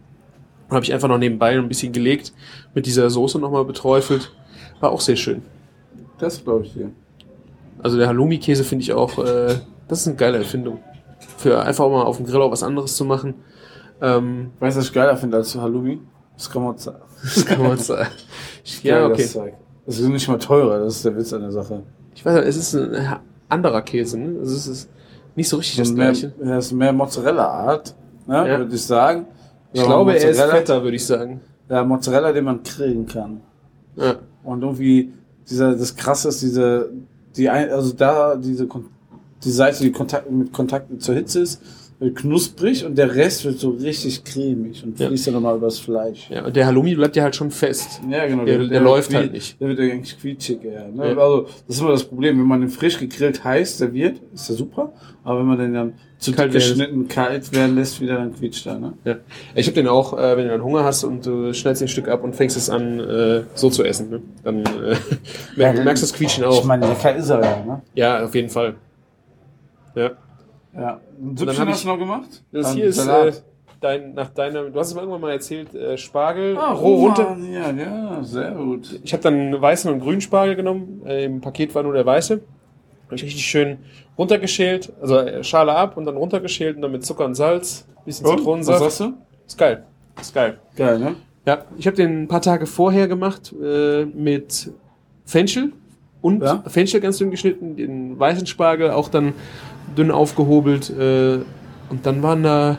Habe ich einfach noch nebenbei ein bisschen gelegt, mit dieser Soße nochmal beträufelt. War auch sehr schön. Das glaube ich dir. Also der Halloumi-Käse finde ich auch, äh, das ist eine geile Erfindung. Für einfach mal auf dem Grill auch was anderes zu machen. Ähm, Weißt du, was ich geiler finde als Halloumi? Man sagen. ja, okay. Das, das ist nicht mal teurer, das ist der Witz an der Sache. Ich weiß nicht, es ist ein anderer Käse, ne? Also es ist nicht so richtig das mehr, gleiche. er ist mehr Mozzarella-Art, ne, Ja. würde ich sagen. Ich Ja, glaube, er ist fetter, würde ich sagen. Ja, Mozzarella, den man grillen kann. Ja. Und irgendwie, dieser, das krasse ist, diese, die, also da, diese, die Seite, die Kontakt, mit Kontakt zur Hitze ist, knusprig und der Rest wird so richtig cremig und Ja. fließt dann nochmal übers Fleisch. ja, und der Halloumi bleibt ja halt schon fest. Ja, genau. Der- der läuft halt nicht. Der wird eigentlich quietschig, ja. Ne? Ja. Also, das ist immer das Problem. Wenn man den frisch gegrillt heiß serviert, ist der super. Aber wenn man den dann zu Kalt geschnitten kalt werden lässt, wieder, dann quietscht er, ne? Ja. Ich habe den auch, äh, wenn du dann Hunger hast und du schneidest ein Stück ab und fängst es an, äh, so zu essen. Ne? Dann äh, merk, merkst du das Quietschen auch. Ich meine, lecker ist er ja, ne? ja, auf jeden Fall. Ja. Ja. Ein dann Süppchen hab hast du noch gemacht? Das hier ist äh, dein, nach deiner, du hast es irgendwann mal erzählt, äh, Spargel, Ah, roh runter. Ja, ja, sehr gut. Ich habe dann einen weißen und grünen Spargel genommen. Äh, Im Paket war nur der weiße. Hab ich richtig schön runtergeschält, also äh, Schale ab und dann runtergeschält und dann mit Zucker und Salz, bisschen Und? Was Zitronensaft. sagst du? Ist geil. Ist geil. Geil, ne? Ja, ich habe den ein paar Tage vorher gemacht äh, mit Fenchel und Ja. Fenchel ganz dünn geschnitten, den weißen Spargel auch dann dünn aufgehobelt äh, und dann waren da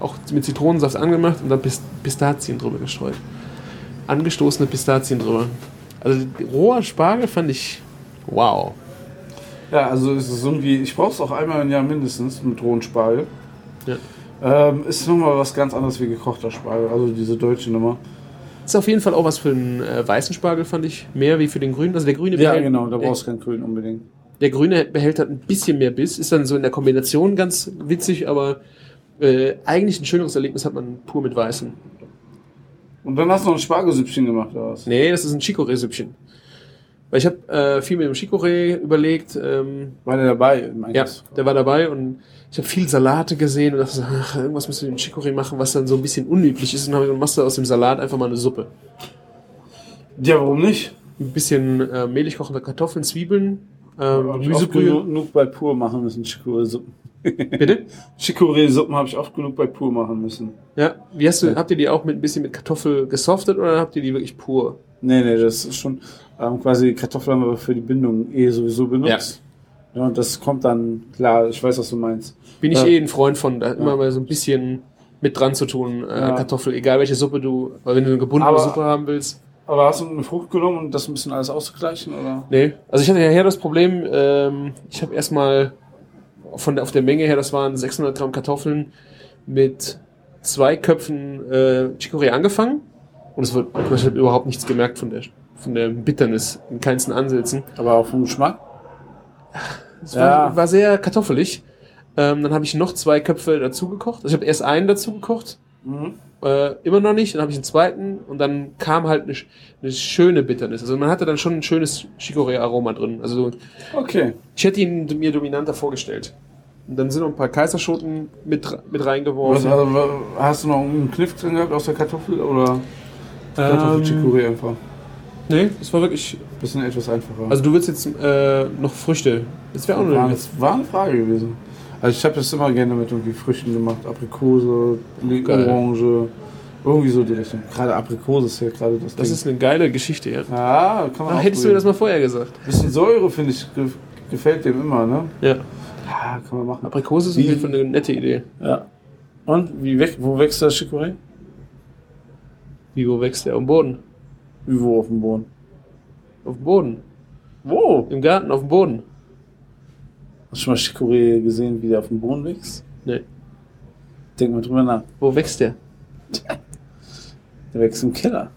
auch mit Zitronensaft angemacht und dann Pist Pistazien drüber gestreut. Angestoßene Pistazien drüber. Also roher Spargel fand ich wow. Ja, also es ist irgendwie, ich brauche es auch einmal im Jahr mindestens mit rohen Spargel. Ja. Ähm, ist nochmal was ganz anderes wie gekochter Spargel, also diese deutsche Nummer. Ist auf jeden Fall auch was für den äh, weißen Spargel, fand ich. Mehr wie für den grünen. Also der grüne Ja, behält- genau, da brauchst du keinen Grün unbedingt. Der grüne behält halt ein bisschen mehr Biss, ist dann so in der Kombination ganz witzig, aber äh, eigentlich ein schöneres Erlebnis hat man pur mit weißen. Und dann hast du noch ein Spargelsüppchen gemacht, oder was? Nee, das ist ein Chicorée-Süppchen. Weil ich habe äh, viel mit dem Chicorée überlegt. Ähm, War der dabei? ja, der war dabei und ich habe viel Salate gesehen und dachte, ach, irgendwas müssen wir mit dem Chicorée machen, was dann so ein bisschen unüblich ist. Und dann machst du aus dem Salat einfach mal eine Suppe. Ja, warum nicht? Ein bisschen äh, mehlig kochende Kartoffeln, Zwiebeln, ähm, Gemüsebrühe. genug, genug bei Pur machen müssen, Chicorée-Suppen. Bitte? Chicorée-Suppen habe ich oft genug bei Pur machen müssen. Ja. Wie hast du, habt ihr die auch mit ein bisschen mit Kartoffel gesoftet oder habt ihr die wirklich pur? Nee, nee, das ist schon ähm, quasi Kartoffeln haben wir für die Bindung eh sowieso benutzt. Ja. Und das kommt dann, klar, ich weiß, was du meinst. Bin ich Ja. eh ein Freund von, da immer mal so ein bisschen mit dran zu tun, äh, Ja. Kartoffel, egal welche Suppe du, weil wenn du eine gebundene Aber- Suppe haben willst. Aber hast du eine Frucht genommen, um das ein bisschen alles auszugleichen? Oder? Nee, also ich hatte ja her das Problem, ähm, ich habe erstmal von der, auf der Menge her, das waren 600 Gramm Kartoffeln mit zwei Köpfen äh, Chicorée angefangen und es wird, ich habe überhaupt nichts gemerkt von der, von der Bitternis in keinsten Ansätzen. Aber auch vom Geschmack? Es Ja. war, war sehr kartoffelig. Ähm, dann habe ich noch zwei Köpfe dazu gekocht. Also ich habe erst einen dazu gekocht, Mhm. äh, immer noch nicht. Dann habe ich einen zweiten und dann kam halt eine, eine schöne Bitternis. Also man hatte dann schon ein schönes Chicorée-Aroma drin. Also Okay. ich hätte ihn mir dominanter vorgestellt. Und dann sind noch ein paar Kaiserschoten mit, mit Was, reingeworfen. also, wa- hast du noch einen Kniff drin gehabt aus der Kartoffel oder Kartoffel Ähm, Chicorée einfach? nee, das war wirklich. Bisschen etwas einfacher. Also du willst jetzt äh, noch Früchte. Das wäre auch war, eine. das war eine Frage gewesen. Also ich habe das immer gerne mit irgendwie Früchten gemacht. Aprikose, Geil. Orange, irgendwie so die Richtung. Gerade Aprikose ist ja gerade das, Das Ding. ist eine geile Geschichte, ja. ja, kann man Ah, hättest du mir das mal vorher gesagt. Bisschen Säure, finde ich, ge gefällt dem immer, ne? Ja. Ja, kann man machen. Aprikose ist Wie- auf jeden Fall eine nette Idee. Ja. Und wie weg, wo wächst das Chicorée? Wie, wo wächst der? Am Boden. Wie wo auf dem Boden? Auf dem Boden. Wo? Im Garten, auf dem Boden. Hast du schon mal Chicorée gesehen, wie der auf dem Boden wächst? Nee. Denk mal drüber nach. Wo wächst der? Der wächst im Keller.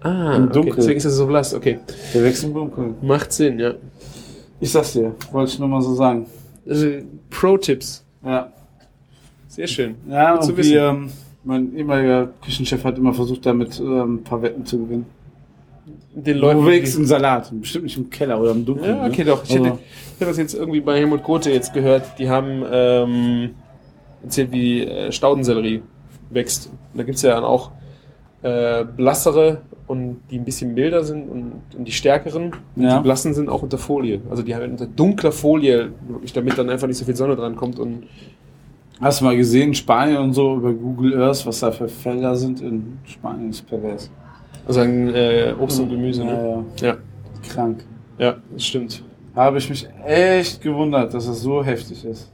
Ah, Im okay. Dunkeln. deswegen ist er so blass. Okay. Der wächst im Dunkeln. Macht Sinn, ja. Ich sag's dir, wollte ich nur mal so sagen. Also, Pro-Tipps. Ja. Sehr schön. Ja, Gut zu und wie, wissen. ähm, mein ehemaliger Küchenchef hat immer versucht, damit ähm, ein paar Wetten zu gewinnen. Den Leuten. Wo wächst die- ein Salat? Bestimmt nicht im Keller oder im Dunkeln. Ja, okay, ne? doch. Ich hätte, ich habe das jetzt irgendwie bei Helmut Gothe jetzt gehört. Die haben ähm, erzählt, wie äh, Staudensellerie wächst. Und da gibt's ja dann auch äh, blassere und die ein bisschen milder sind und, und die stärkeren. Und Ja. die blassen sind auch unter Folie. Also die haben unter dunkler Folie, damit dann einfach nicht so viel Sonne dran kommt. Und Hast du mal gesehen, Spanien und so über Google Earth, was da für Felder sind in Spanien, ist pervers. Also ein äh, Obst und Gemüse. Ja, Ne? ja. Ja. Krank. ja, das stimmt. Habe ich mich echt gewundert, dass das so heftig ist.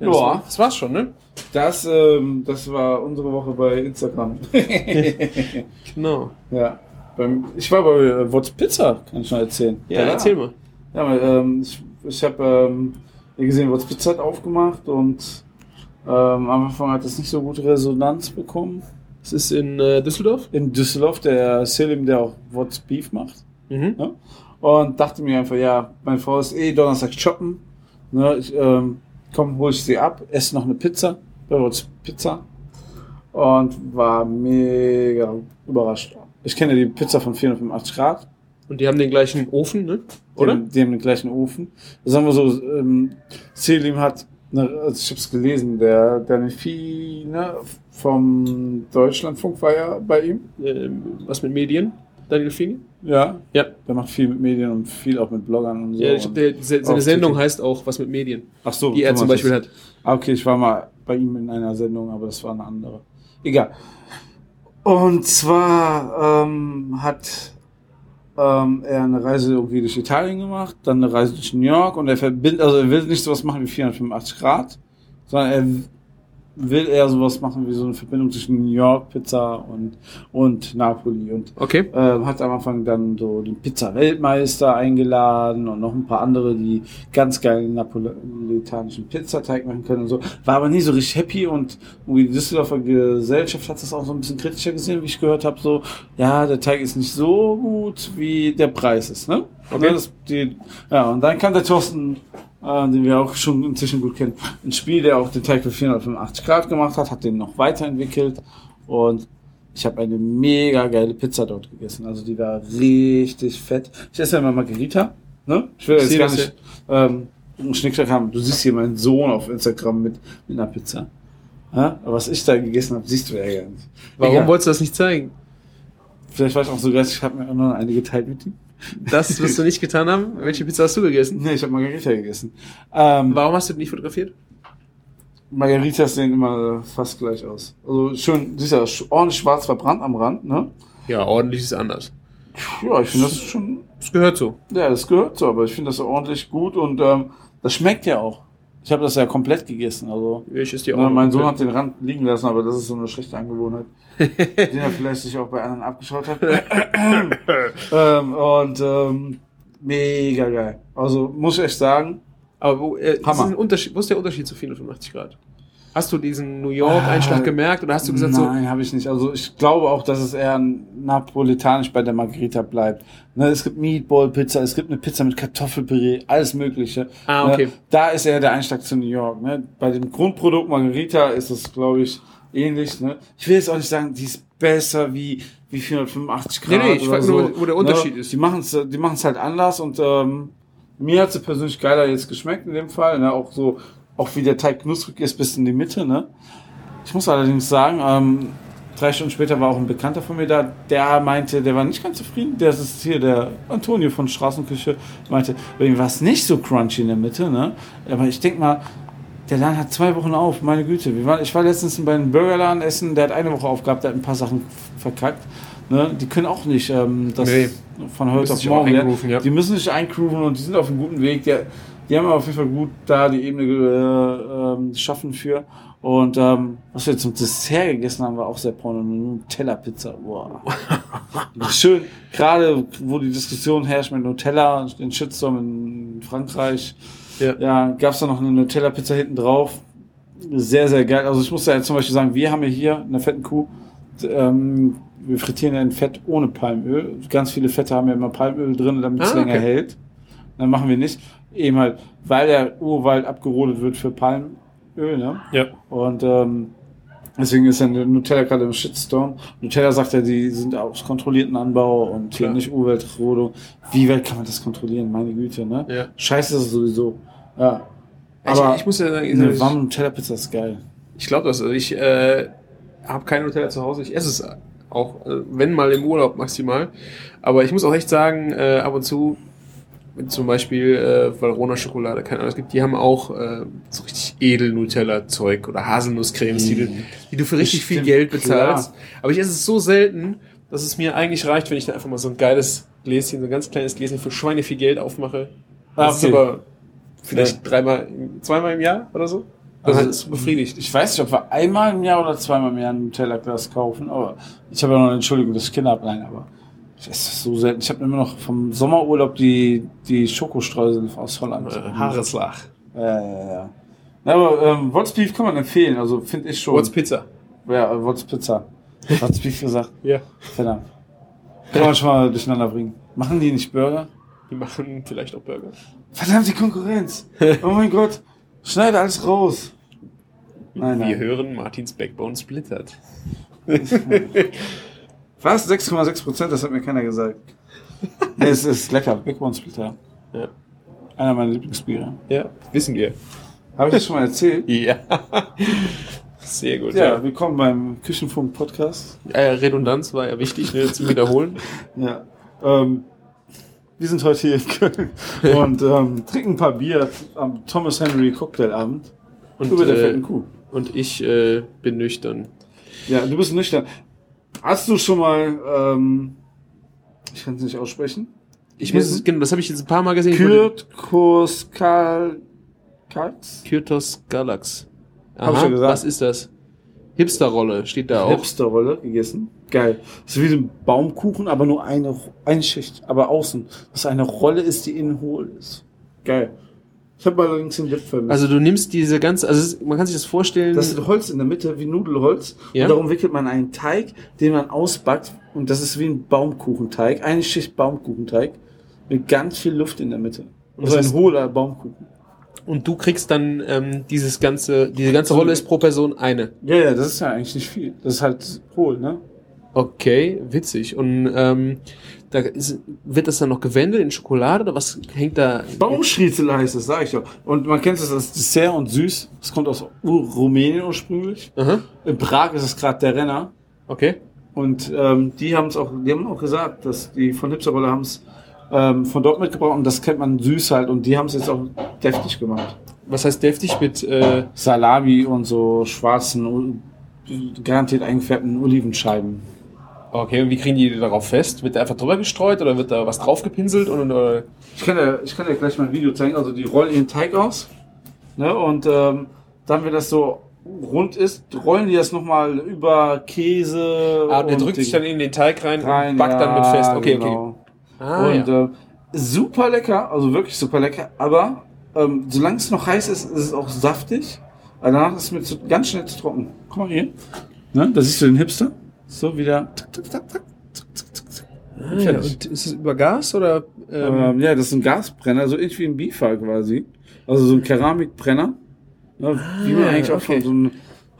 Ja, das, war, das war's schon, ne? Das, ähm, das war unsere Woche bei Instagram. Genau. ja. Beim, ich war bei äh, What's Pizza, kann ich mal erzählen. Ja, erzähl mal. Ja, weil, ähm, ich, ich habe ähm, gesehen, What's Pizza hat aufgemacht und ähm, am Anfang hat es nicht so gute Resonanz bekommen. Es ist in äh, Düsseldorf. In Düsseldorf, der Selim, der auch What's Beef macht. Mhm. Ne? Und dachte mir einfach, ja, meine Frau ist eh Donnerstag shoppen. Ne? Ich, ähm, komm, hol ich sie ab, esse noch eine Pizza bei What's Pizza. Und war mega überrascht. Ich kenne die Pizza von 485 Grad. Und die haben den gleichen Ofen, ne? Die Oder? haben, die haben den gleichen Ofen. Sagen wir so, ähm, Selim hat, also ich habe es gelesen, der, Nefi ne, vom Deutschlandfunk war ja bei ihm. Ähm, was mit Medien? Daniel Fini? Ja. Ja. Der macht viel mit Medien und viel auch mit Bloggern und so. Ja, ich hab, der, se- seine Sendung Twitter. heißt auch was mit Medien, Ach so, die er zum Beispiel das. hat. Ah, okay, ich war mal bei ihm in einer Sendung, aber das war eine andere. Egal. Und zwar ähm, hat ähm, er eine Reise irgendwie durch Italien gemacht, dann eine Reise durch New York und er verbindet, also er will nicht sowas machen wie 485 Grad, sondern er will eher sowas machen wie so eine Verbindung zwischen New York Pizza und, und Napoli und Okay. ähm, hat am Anfang dann so den Pizza-Weltmeister eingeladen und noch ein paar andere, die ganz geilen napolitanischen Pizzateig machen können und so. War aber nie so richtig happy und irgendwie die Düsseldorfer Gesellschaft hat das auch so ein bisschen kritischer gesehen, wie ich gehört habe. So, ja, der Teig ist nicht so gut, wie der Preis ist, ne? Okay. Das, die, ja, und dann kam der Thorsten, äh, den wir auch schon inzwischen gut kennen, ins Spiel, der auch den Teig für 485 Grad gemacht hat, hat den noch weiterentwickelt und ich habe eine mega geile Pizza dort gegessen. Also die war richtig fett. Ich esse ja immer Margarita. Ne? Ich will Ich jetzt gar nicht ähm, einen Schnickschnack haben. Du siehst hier meinen Sohn auf Instagram mit, mit einer Pizza. Ja? Aber was ich da gegessen habe, siehst du ja gar nicht. Warum Egal. wolltest du das nicht zeigen? Vielleicht war ich auch so geil, ich habe mir auch noch eine geteilt mit ihm. Das wirst du nicht getan haben? Welche Pizza hast du gegessen? Nee, ich habe Margarita gegessen. Ähm, Warum hast du die nicht fotografiert? Margaritas sehen immer fast gleich aus. Also schön, siehst ja, sch- ordentlich schwarz verbrannt am Rand, ne? Ja, ordentlich ist anders. Ja, ich finde das schon Das gehört so. Ja, das gehört so, aber ich finde das ordentlich gut und ähm, das schmeckt ja auch. Ich habe das ja komplett gegessen. Also Ich ist die ne, mein Sohn hat den Rand liegen lassen, aber das ist so eine schlechte Angewohnheit, die er vielleicht sich auch bei anderen abgeschaut hat. ähm, und ähm, mega geil. Also muss ich echt sagen, Aber wo, äh, ist ein Unterschied, wo ist der Unterschied zu 485 Grad? Hast du diesen New York-Einschlag Ah, gemerkt oder hast du gesagt so, nein, habe ich nicht. Also ich glaube auch, dass es eher napolitanisch bei der Margarita bleibt. Ne, es gibt Meatball-Pizza, es gibt eine Pizza mit Kartoffelpüree, alles Mögliche. Ah, okay. Ne, da ist eher der Einschlag zu New York. Ne? Bei dem Grundprodukt Margarita ist es, glaube ich, ähnlich. Ne? Ich will jetzt auch nicht sagen, die ist besser wie, wie 485 Grad. Nee, nee, ich weiß so. nur, wo der Unterschied ne? ist. Die machen es die machen's halt anders und ähm, mir hat sie persönlich geiler jetzt geschmeckt in dem Fall. Ne? Auch so, auch wie der Teig knusprig ist bis in die Mitte. Ne? Ich muss allerdings sagen, ähm, drei Stunden später war auch ein Bekannter von mir da, der meinte, der war nicht ganz zufrieden. Der ist hier der Antonio von Straßenküche, meinte, bei ihm war es nicht so crunchy in der Mitte, ne? Aber ich denk mal, der Laden hat zwei Wochen auf, meine Güte. Waren, ich war letztens bei einem Burgerladen essen, der hat eine Woche aufgehabt, der hat ein paar Sachen verkackt. Ne? Die können auch nicht ähm, das Nee. von heute auf morgen. ne? ja. Die müssen sich eingrooven und die sind auf einem guten Weg. Die, die haben auf jeden Fall gut da die Ebene äh, ähm, geschaffen für. Und ähm, was wir zum Dessert gegessen haben, war auch sehr porno. Eine Nutella-Pizza. Boah. Schön, gerade wo die Diskussion herrscht mit Nutella, den Shitstorm in Frankreich, Ja. ja, gab es da noch eine Nutella-Pizza hinten drauf. Sehr, sehr geil. Also ich muss ja jetzt zum Beispiel sagen, wir haben ja hier eine fetten Kuh. Ähm, wir frittieren ja in Fett ohne Palmöl. Ganz viele Fette haben ja immer Palmöl drin, damit es Ah, länger okay. hält. Dann machen wir nicht. Eben halt, weil der Urwald abgerodet wird für Palmöl. Ne? ja. Und ähm, deswegen ist ja Nutella gerade im Shitstorm. Nutella sagt ja, die sind aus kontrollierten Anbau und hier Klar. nicht Umweltrodung. Wie weit kann man das kontrollieren? Meine Güte, ne? Ja. Scheiße ist es sowieso. Ja. Ich, Aber ich muss ja sagen, eine ich, warme Nutella-Pizza ist geil. ich glaube das. Also ich äh, habe kein Nutella zu Hause. Ich esse es auch, äh, wenn mal im Urlaub maximal. Aber ich muss auch echt sagen, äh, ab und zu, zum Beispiel äh, Valrhona Schokolade, keine Ahnung, es gibt, die haben auch äh, so richtig edel Nutella-Zeug oder Haselnusscremes, die, du, die du für richtig viel Stimmt, Geld klar. bezahlst. Aber ich esse es so selten, dass es mir eigentlich reicht, wenn ich dann einfach mal so ein geiles Gläschen, so ein ganz kleines Gläschen für Schweine viel Geld aufmache. Ah, Das ist okay. aber vielleicht dreimal, zweimal im Jahr oder so. Dann Also, es befriedigt. Ich weiß nicht, ob wir einmal im Jahr oder zweimal im Jahr ein Nutella-Glas kaufen, aber ich habe ja noch eine Entschuldigung, dass ich Kinder habe. Nein, aber so selten. Ich habe immer noch vom Sommerurlaub die, die Schokostreusel aus Holland. Äh, Haareslach. Ja, ja, ja. Ja, aber ähm, Wolfsbeef kann man empfehlen, also finde ich schon. What's Pizza? Ja, äh, Wolfspizza. Wolfsbeef gesagt. Ja. Verdammt. Kann man schon mal durcheinander bringen. Machen die nicht Burger? Die machen vielleicht auch Burger. Verdammt, die Konkurrenz. Oh mein Gott. Schneide alles raus. Nein, Wir nein. hören Martins Backbone splittert. Was? 6,6 Prozent? Das hat mir keiner gesagt. nee, es ist lecker. Backbone Splitter. Ja. Einer meiner Lieblingsbiere. Ja, wissen wir. Habe ich das schon mal erzählt? Ja. Sehr gut. Ja, Ja. willkommen beim Küchenfunk-Podcast. Äh, Redundanz war ja wichtig, ne, zum Wiederholen. Ja. Ähm, wir sind heute hier in Köln und ähm, trinken ein paar Bier am Thomas Henry Cocktailabend Und, über der äh, fetten Kuh. und ich äh, bin nüchtern. Ja, du bist nüchtern. Hast du schon mal, ähm, ich kann es nicht aussprechen, Ich muss es, genau, das habe ich jetzt ein paar Mal gesehen. Koskal Kalks? Kyrtos Galax. Hab ich ja gesagt. Was ist das? Hipsterrolle steht da auch. Hipsterrolle gegessen. Geil. Das ist wie so ein Baumkuchen, aber nur eine, eine Schicht, aber außen. Das eine Rolle ist, die innen hohl ist. Geil. Ich habe allerdings den Dip vermisst. Also du nimmst diese ganze, also es man kann sich das vorstellen. das ist Holz in der Mitte, wie Nudelholz. Ja. Und darum wickelt man einen Teig, den man ausbackt. Und das ist wie ein Baumkuchenteig. Eine Schicht Baumkuchenteig. Mit ganz viel Luft in der Mitte. Und Das so ein hohler Baumkuchen. und du kriegst dann ähm, dieses ganze, diese ganze Rolle ist pro Person eine. Ja, ja, das ist ja eigentlich nicht viel. Das ist halt hohl, ne? Okay, witzig. Und ähm, da ist, wird das dann noch gewendet in Schokolade oder was hängt da? Baumschriezel heißt es, sag ich doch. Und man kennt es als Dessert und süß. Das kommt aus Rumänien ursprünglich. Aha, In Prag ist es gerade der Renner. okay. Und ähm, die haben es auch, die haben auch gesagt, dass die von Hipsterrolle haben es ähm, von dort mitgebracht und das kennt man süß halt und die haben es jetzt auch deftig gemacht. Was heißt deftig mit äh, Salami und so schwarzen, garantiert eingefärbten Olivenscheiben. Okay, und wie kriegen die darauf fest? Wird da einfach drüber gestreut oder wird da was drauf gepinselt und oder Ich kann dir, ich kann dir gleich mal ein Video zeigen. Also die rollen ihren Teig aus. Ne, und ähm, dann, wenn das so rund ist, rollen die das nochmal über Käse. Ah, der drückt sich dann in den Teig rein, rein, und backt dann mit ja, fest. Okay, genau. okay. Ah, und ja. äh, super lecker, also wirklich super lecker. Aber ähm, solange es noch heiß ist, ist es auch saftig. Aber danach ist es mir zu, ganz schnell zu trocken. Guck mal hier. Ne, da siehst du den Hipster. So wieder. Ah, ja. Und ist es über Gas oder? Ähm, Ähm, ja, das ist ein Gasbrenner, so ähnlich wie ein Bifer quasi. Also so ein Keramikbrenner. Ne, wie man Ah, eigentlich auch okay. von so einem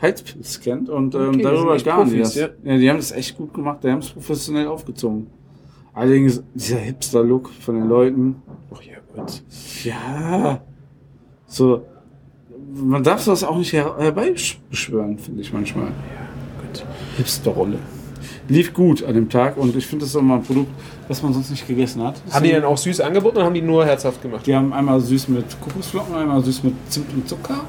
Heizpilz kennt. Und ähm, Okay, darüber Profis, das. ja. Ja. die haben das echt gut gemacht. Die haben es professionell aufgezogen. Allerdings dieser Hipster-Look von den Leuten. Ach ja, gut. Ja. So. Man darf sowas auch nicht her herbeibeschwören, finde ich manchmal. gut. Hipster-Rolle. Lief gut an dem Tag und ich finde das ist auch mal ein Produkt, was man sonst nicht gegessen hat. Haben die dann auch süß angeboten oder haben die nur herzhaft gemacht? Die haben einmal süß mit Kokosflocken, einmal süß mit Zimt und Zucker.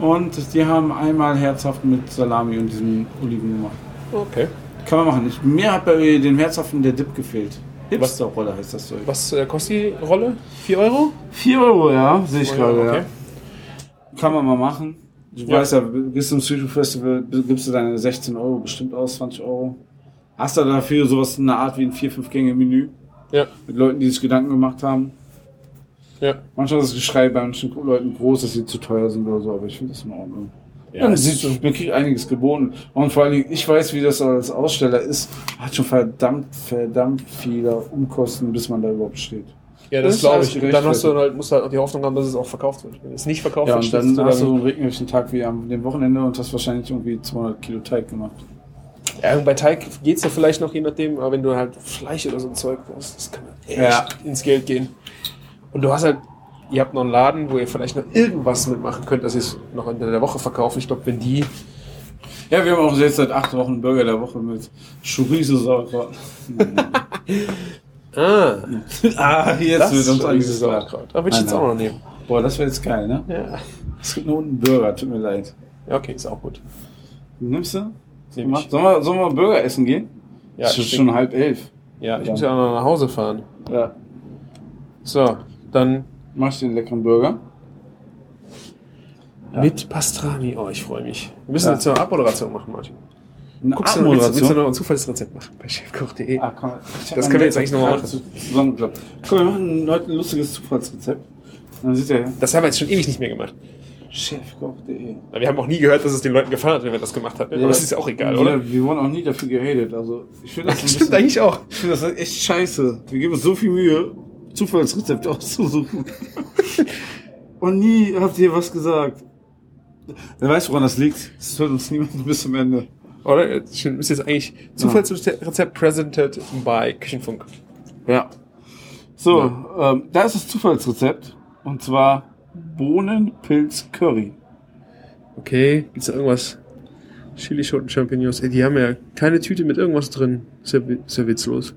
Und die haben einmal herzhaft mit Salami und diesem Oliven gemacht. Okay. Kann man machen. Ich, mir hat bei dem herzhaften der Dip gefehlt. Hipster-Rolle heißt das so. Was äh, kostet die Rolle? 4 Euro? 4 Euro, ja, sehe ich gerade. okay. Ja. Kann man mal machen. Du Ja. weißt ja, gehst zum Street Food Festival, gibst du deine 16 Euro bestimmt aus, 20 Euro. Hast du dafür sowas in der Art wie ein 4-5-Gänge-Menü Ja. mit Leuten, die sich Gedanken gemacht haben. Ja. Manchmal ist das Geschrei bei manchen Leuten groß, dass sie zu teuer sind oder so, aber ich finde das in Ordnung. Ja, man, es sieht, man kriegt einiges geboten. Und vor allen Dingen, ich weiß, wie das als Aussteller ist. Hat schon verdammt, verdammt viele Umkosten, bis man da überhaupt steht. Ja, Das glaube ich. Und dann hast du halt, musst du halt auch die Hoffnung haben, dass es auch verkauft wird. Wenn es nicht verkauft Ja, wird, und dann du hast du dann, einen regnerischen Tag wie am dem Wochenende und hast wahrscheinlich irgendwie 200 Kilo Teig gemacht. ja, bei Teig geht's ja vielleicht noch, je nachdem, aber wenn du halt Fleisch oder so ein Zeug brauchst, das kann echt Ja. ins Geld gehen. Und du hast halt, ihr habt noch einen Laden, wo ihr vielleicht noch irgendwas mitmachen könnt, dass ihr es noch in der Woche verkaufen. Ich glaube, wenn die Ja, wir haben auch jetzt seit acht Wochen Burger der Woche mit Chorizo Sauerkraut. Ah, ah, jetzt das ist uns dieses klar. Sauerkraut. Da würde ich jetzt Nein, auch noch nehmen. Boah, das wäre jetzt geil, ne? Ja. Es gibt nur einen Burger, tut mir leid. ja, okay, ist auch gut. Nimmst du? Sollen wir, sollen wir Burger essen gehen? Ja, es ist schon halb elf. Ja, ich Ja. muss ja auch noch nach Hause fahren. Ja. So, dann Mach ich den leckeren Burger? Ja. mit Pastrami. Oh, ich freue mich. Wir müssen Ja. jetzt eine Abmoderation machen, Martin. Eine Guckst du, willst, du- willst du noch ein Zufallsrezept machen bei chefkoch.de? Ah, hab Das können wir jetzt eigentlich noch mal gerade machen. zu- Zusammengeklappt. Komm, wir machen heute ein lustiges Zufallsrezept. Dann sieht er Das haben wir jetzt schon ewig nicht mehr gemacht. chefkoch.de. Wir haben auch nie gehört, dass es den Leuten gefallen hat, wenn wir das gemacht haben. Aber es ist ja auch egal, oder? Wir, wir wurden auch nie dafür gehatet. Also, ich finde das, ein Stimmt bisschen- eigentlich auch. ich finde das echt scheiße. Wir geben uns so viel Mühe, Zufallsrezepte auszusuchen. Und nie habt ihr was gesagt. Wer weiß, woran das liegt. Das hört uns niemand bis zum Ende. Oder? Jetzt ist jetzt eigentlich Zufallsrezept presented by Küchenfunk. Ja. So, ähm, da ist das Zufallsrezept. Und zwar Bohnenpilz Curry. Okay, gibt's da irgendwas? Chilischoten, Champignons. Ey, die haben ja keine Tüte mit irgendwas drin. Ist ja, ist ja witzlos.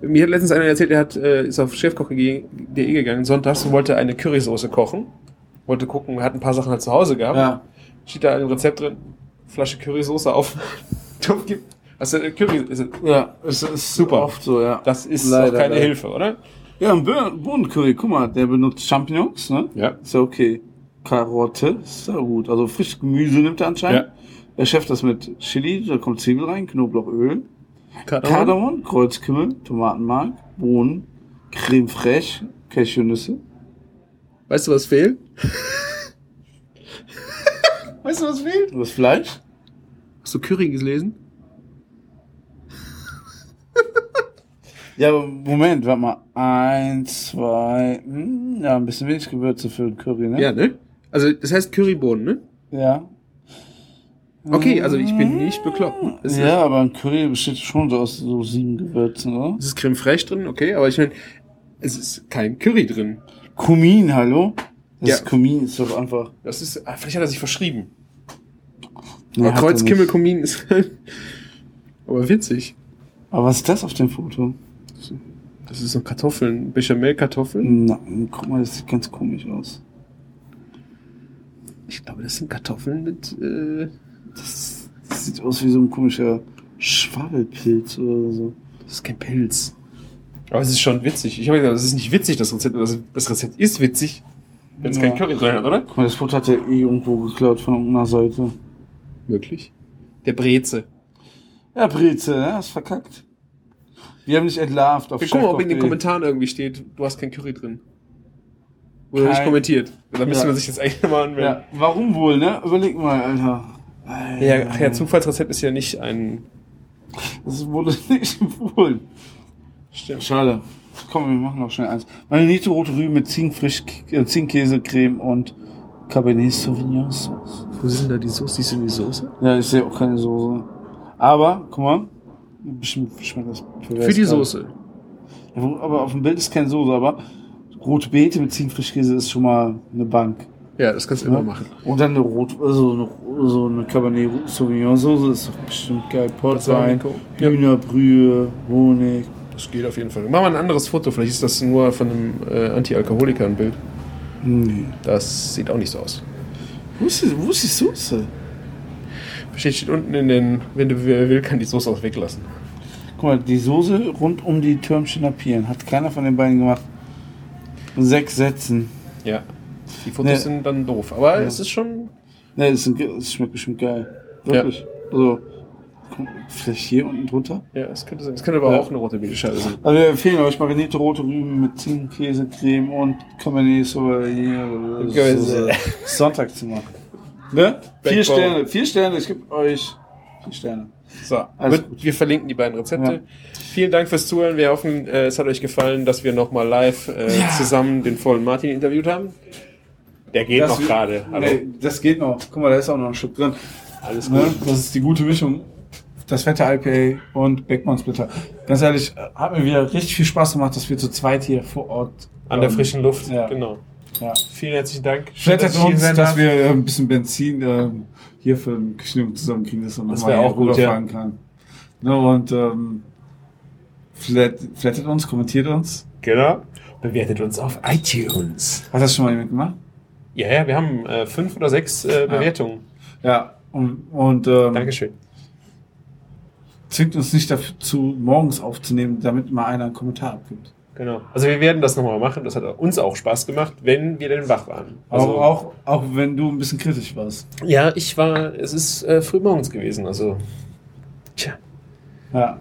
Mir hat letztens einer erzählt, er hat, äh, ist auf chefkoch.de gegangen, sonntags und wollte eine Currysoße kochen. Wollte gucken, hat ein paar Sachen halt zu Hause gehabt. Ja. Steht da ein Rezept drin, Flasche Currysoße auf. Topf gibt. Also äh, Curry, ist, Ja, es ist Super. oft so, ja. das ist Leider, auch keine leider. Hilfe, oder? Ja, ein Bohnencurry, guck mal, der benutzt Champignons, ne? Ja. Ist ja okay. Karotte, ist ja gut. Also frisches Gemüse nimmt er anscheinend. Er schafft das mit Chili, da kommt Zwiebel rein, Knoblauchöl, Kardamom, Kreuzkümmel, Tomatenmark, Bohnen, Creme fraiche, Cashewnüsse. Weißt du, was fehlt? weißt du, was fehlt? Das Fleisch. Hast du Curry gelesen? Ja, aber Moment, warte mal. Eins, zwei, hm, ja, ein bisschen wenig Gewürze für den Curry, ne? Ja, ne? Also, das heißt Currybohnen, ne? Ja. Okay, also ich bin nicht bekloppt. Es ist- Ja, aber ein Curry besteht schon so aus so sieben Gewürzen, oder? Es ist Creme fraiche drin, okay, aber ich meine, es ist kein Curry drin. Kumin, hallo? Das Ja. ist Kumin ist doch einfach. Das ist, ah, vielleicht hat er sich verschrieben. Nee, aber hat er Kreuzkimmel, nicht. Kumin ist aber witzig. Aber was ist das auf dem Foto? Das ist so Kartoffeln, Bechamel-Kartoffeln. Na, guck mal, das sieht ganz komisch aus. Ich glaube, das sind Kartoffeln mit, äh, Das, das sieht aus wie so ein komischer Schwabbelpilz oder so. das ist kein Pilz. Aber es ist schon witzig. Ich habe gesagt, das ist nicht witzig, das Rezept. Das, das Rezept ist witzig, wenn es Ja. kein Curry drin hat, oder? Guck mal, das Foto hat er eh irgendwo geklaut von irgendeiner Seite. Möglich. Der Breze. Ja, Breze, ne? Hast verkackt. Wir haben dich entlarvt auf Wir gucken mal, ob in den. Kommentaren irgendwie steht, du hast kein Curry drin. Oder nicht Kein- kommentiert. Da müsste Ja. man sich jetzt eigentlich mal anmelden. Ja, warum wohl, ne? Überleg mal, Alter. Ja, ach ja, Zufallsrezept ist ja nicht ein. Das wurde nicht empfohlen. Stimmt. Schade. Komm, wir machen noch schnell eins. Marinite rote Rüben mit Zinkfrisch, äh, Zinkkäse, Creme und Cabernet Sauvignon Sauce. Wo sind da die Soße? Siehst du die Soße? Ja, ich sehe auch keine Soße. Aber, guck mal. Bestimmt schmeckt das Für die Soße. Ja, aber auf dem Bild ist keine Soße, aber rote Beete mit Zinkfrischkäse ist schon mal eine Bank. Ja, das kannst du Ja. immer machen. Und dann eine rot, also eine, so eine Cabernet Sauvignon Soße ist bestimmt geil. Portwein. Hühnerbrühe, Honig. Das geht auf jeden Fall. Mach mal ein anderes Foto. Vielleicht ist das nur von einem äh, Anti-Alkoholiker ein Bild. Nee. Das sieht auch nicht so aus. Wo ist die, wo ist die Soße? Steht, steht unten in den, wenn du will, kann die Soße auch weglassen. Guck mal, die Soße rund um die Türmchener Pieren hat keiner von den beiden gemacht. Sechs Sätzen. Ja. Die Fotos Nee. sind dann doof. Aber Ja. es ist schon. Ne, das, sind, das schmeckt bestimmt geil. Wirklich. Also, vielleicht hier unten drunter. Ja, es könnte sein. Es könnte aber Ja. auch eine rote Beteschale sein. Also wir empfehlen euch marinete rote Rüben mit Zinkkäse, Creme und Cabernet Sauvignon. Soße Sonntag zu machen. Ne? Vier. Sterne, vier Sterne, ich gebe euch vier Sterne. So, gut. wir verlinken die beiden Rezepte. Ja. Vielen Dank fürs Zuhören. Wir hoffen, äh, es hat euch gefallen, dass wir nochmal live äh, zusammen den vollen Martin interviewt haben. Der geht Das noch gerade. Nee, das geht noch. Guck mal, da ist auch noch ein Stück drin. Alles gut. Ne? Das ist die gute Mischung. Das fette IPA und Beckmann Splitter. Ganz ehrlich, äh, hat mir wieder richtig viel Spaß gemacht, dass wir zu zweit hier vor Ort An der ähm, frischen Luft. Ja. Genau. Ja. Vielen herzlichen Dank. Flattert Schön, dass uns, dass darf. wir äh, ein bisschen Benzin äh, hier für den Küchenung zusammenkriegen, dass man nochmal auch gut, rüberfahren kann. Ne, und ähm, flatt, flattet uns, kommentiert uns. Genau. Bewertet uns auf iTunes. Hat das schon mal jemand gemacht? Ja, ja, wir haben äh, fünf oder sechs äh, Bewertungen. Ja. Und, und ähm, Dankeschön. Zwingt uns nicht dazu, morgens aufzunehmen, damit mal einer einen Kommentar abgibt. Genau. Also wir werden das nochmal machen. Das hat uns auch Spaß gemacht, wenn wir denn wach waren. Also, auch, auch, auch wenn du ein bisschen kritisch warst. Ja, ich war, es ist äh, früh morgens gewesen. Also, tja. Ja.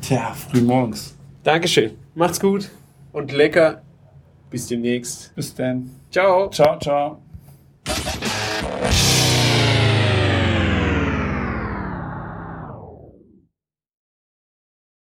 Tja, früh morgens. Dankeschön. Macht's gut und lecker. Bis demnächst. Bis dann. Ciao. Ciao, ciao.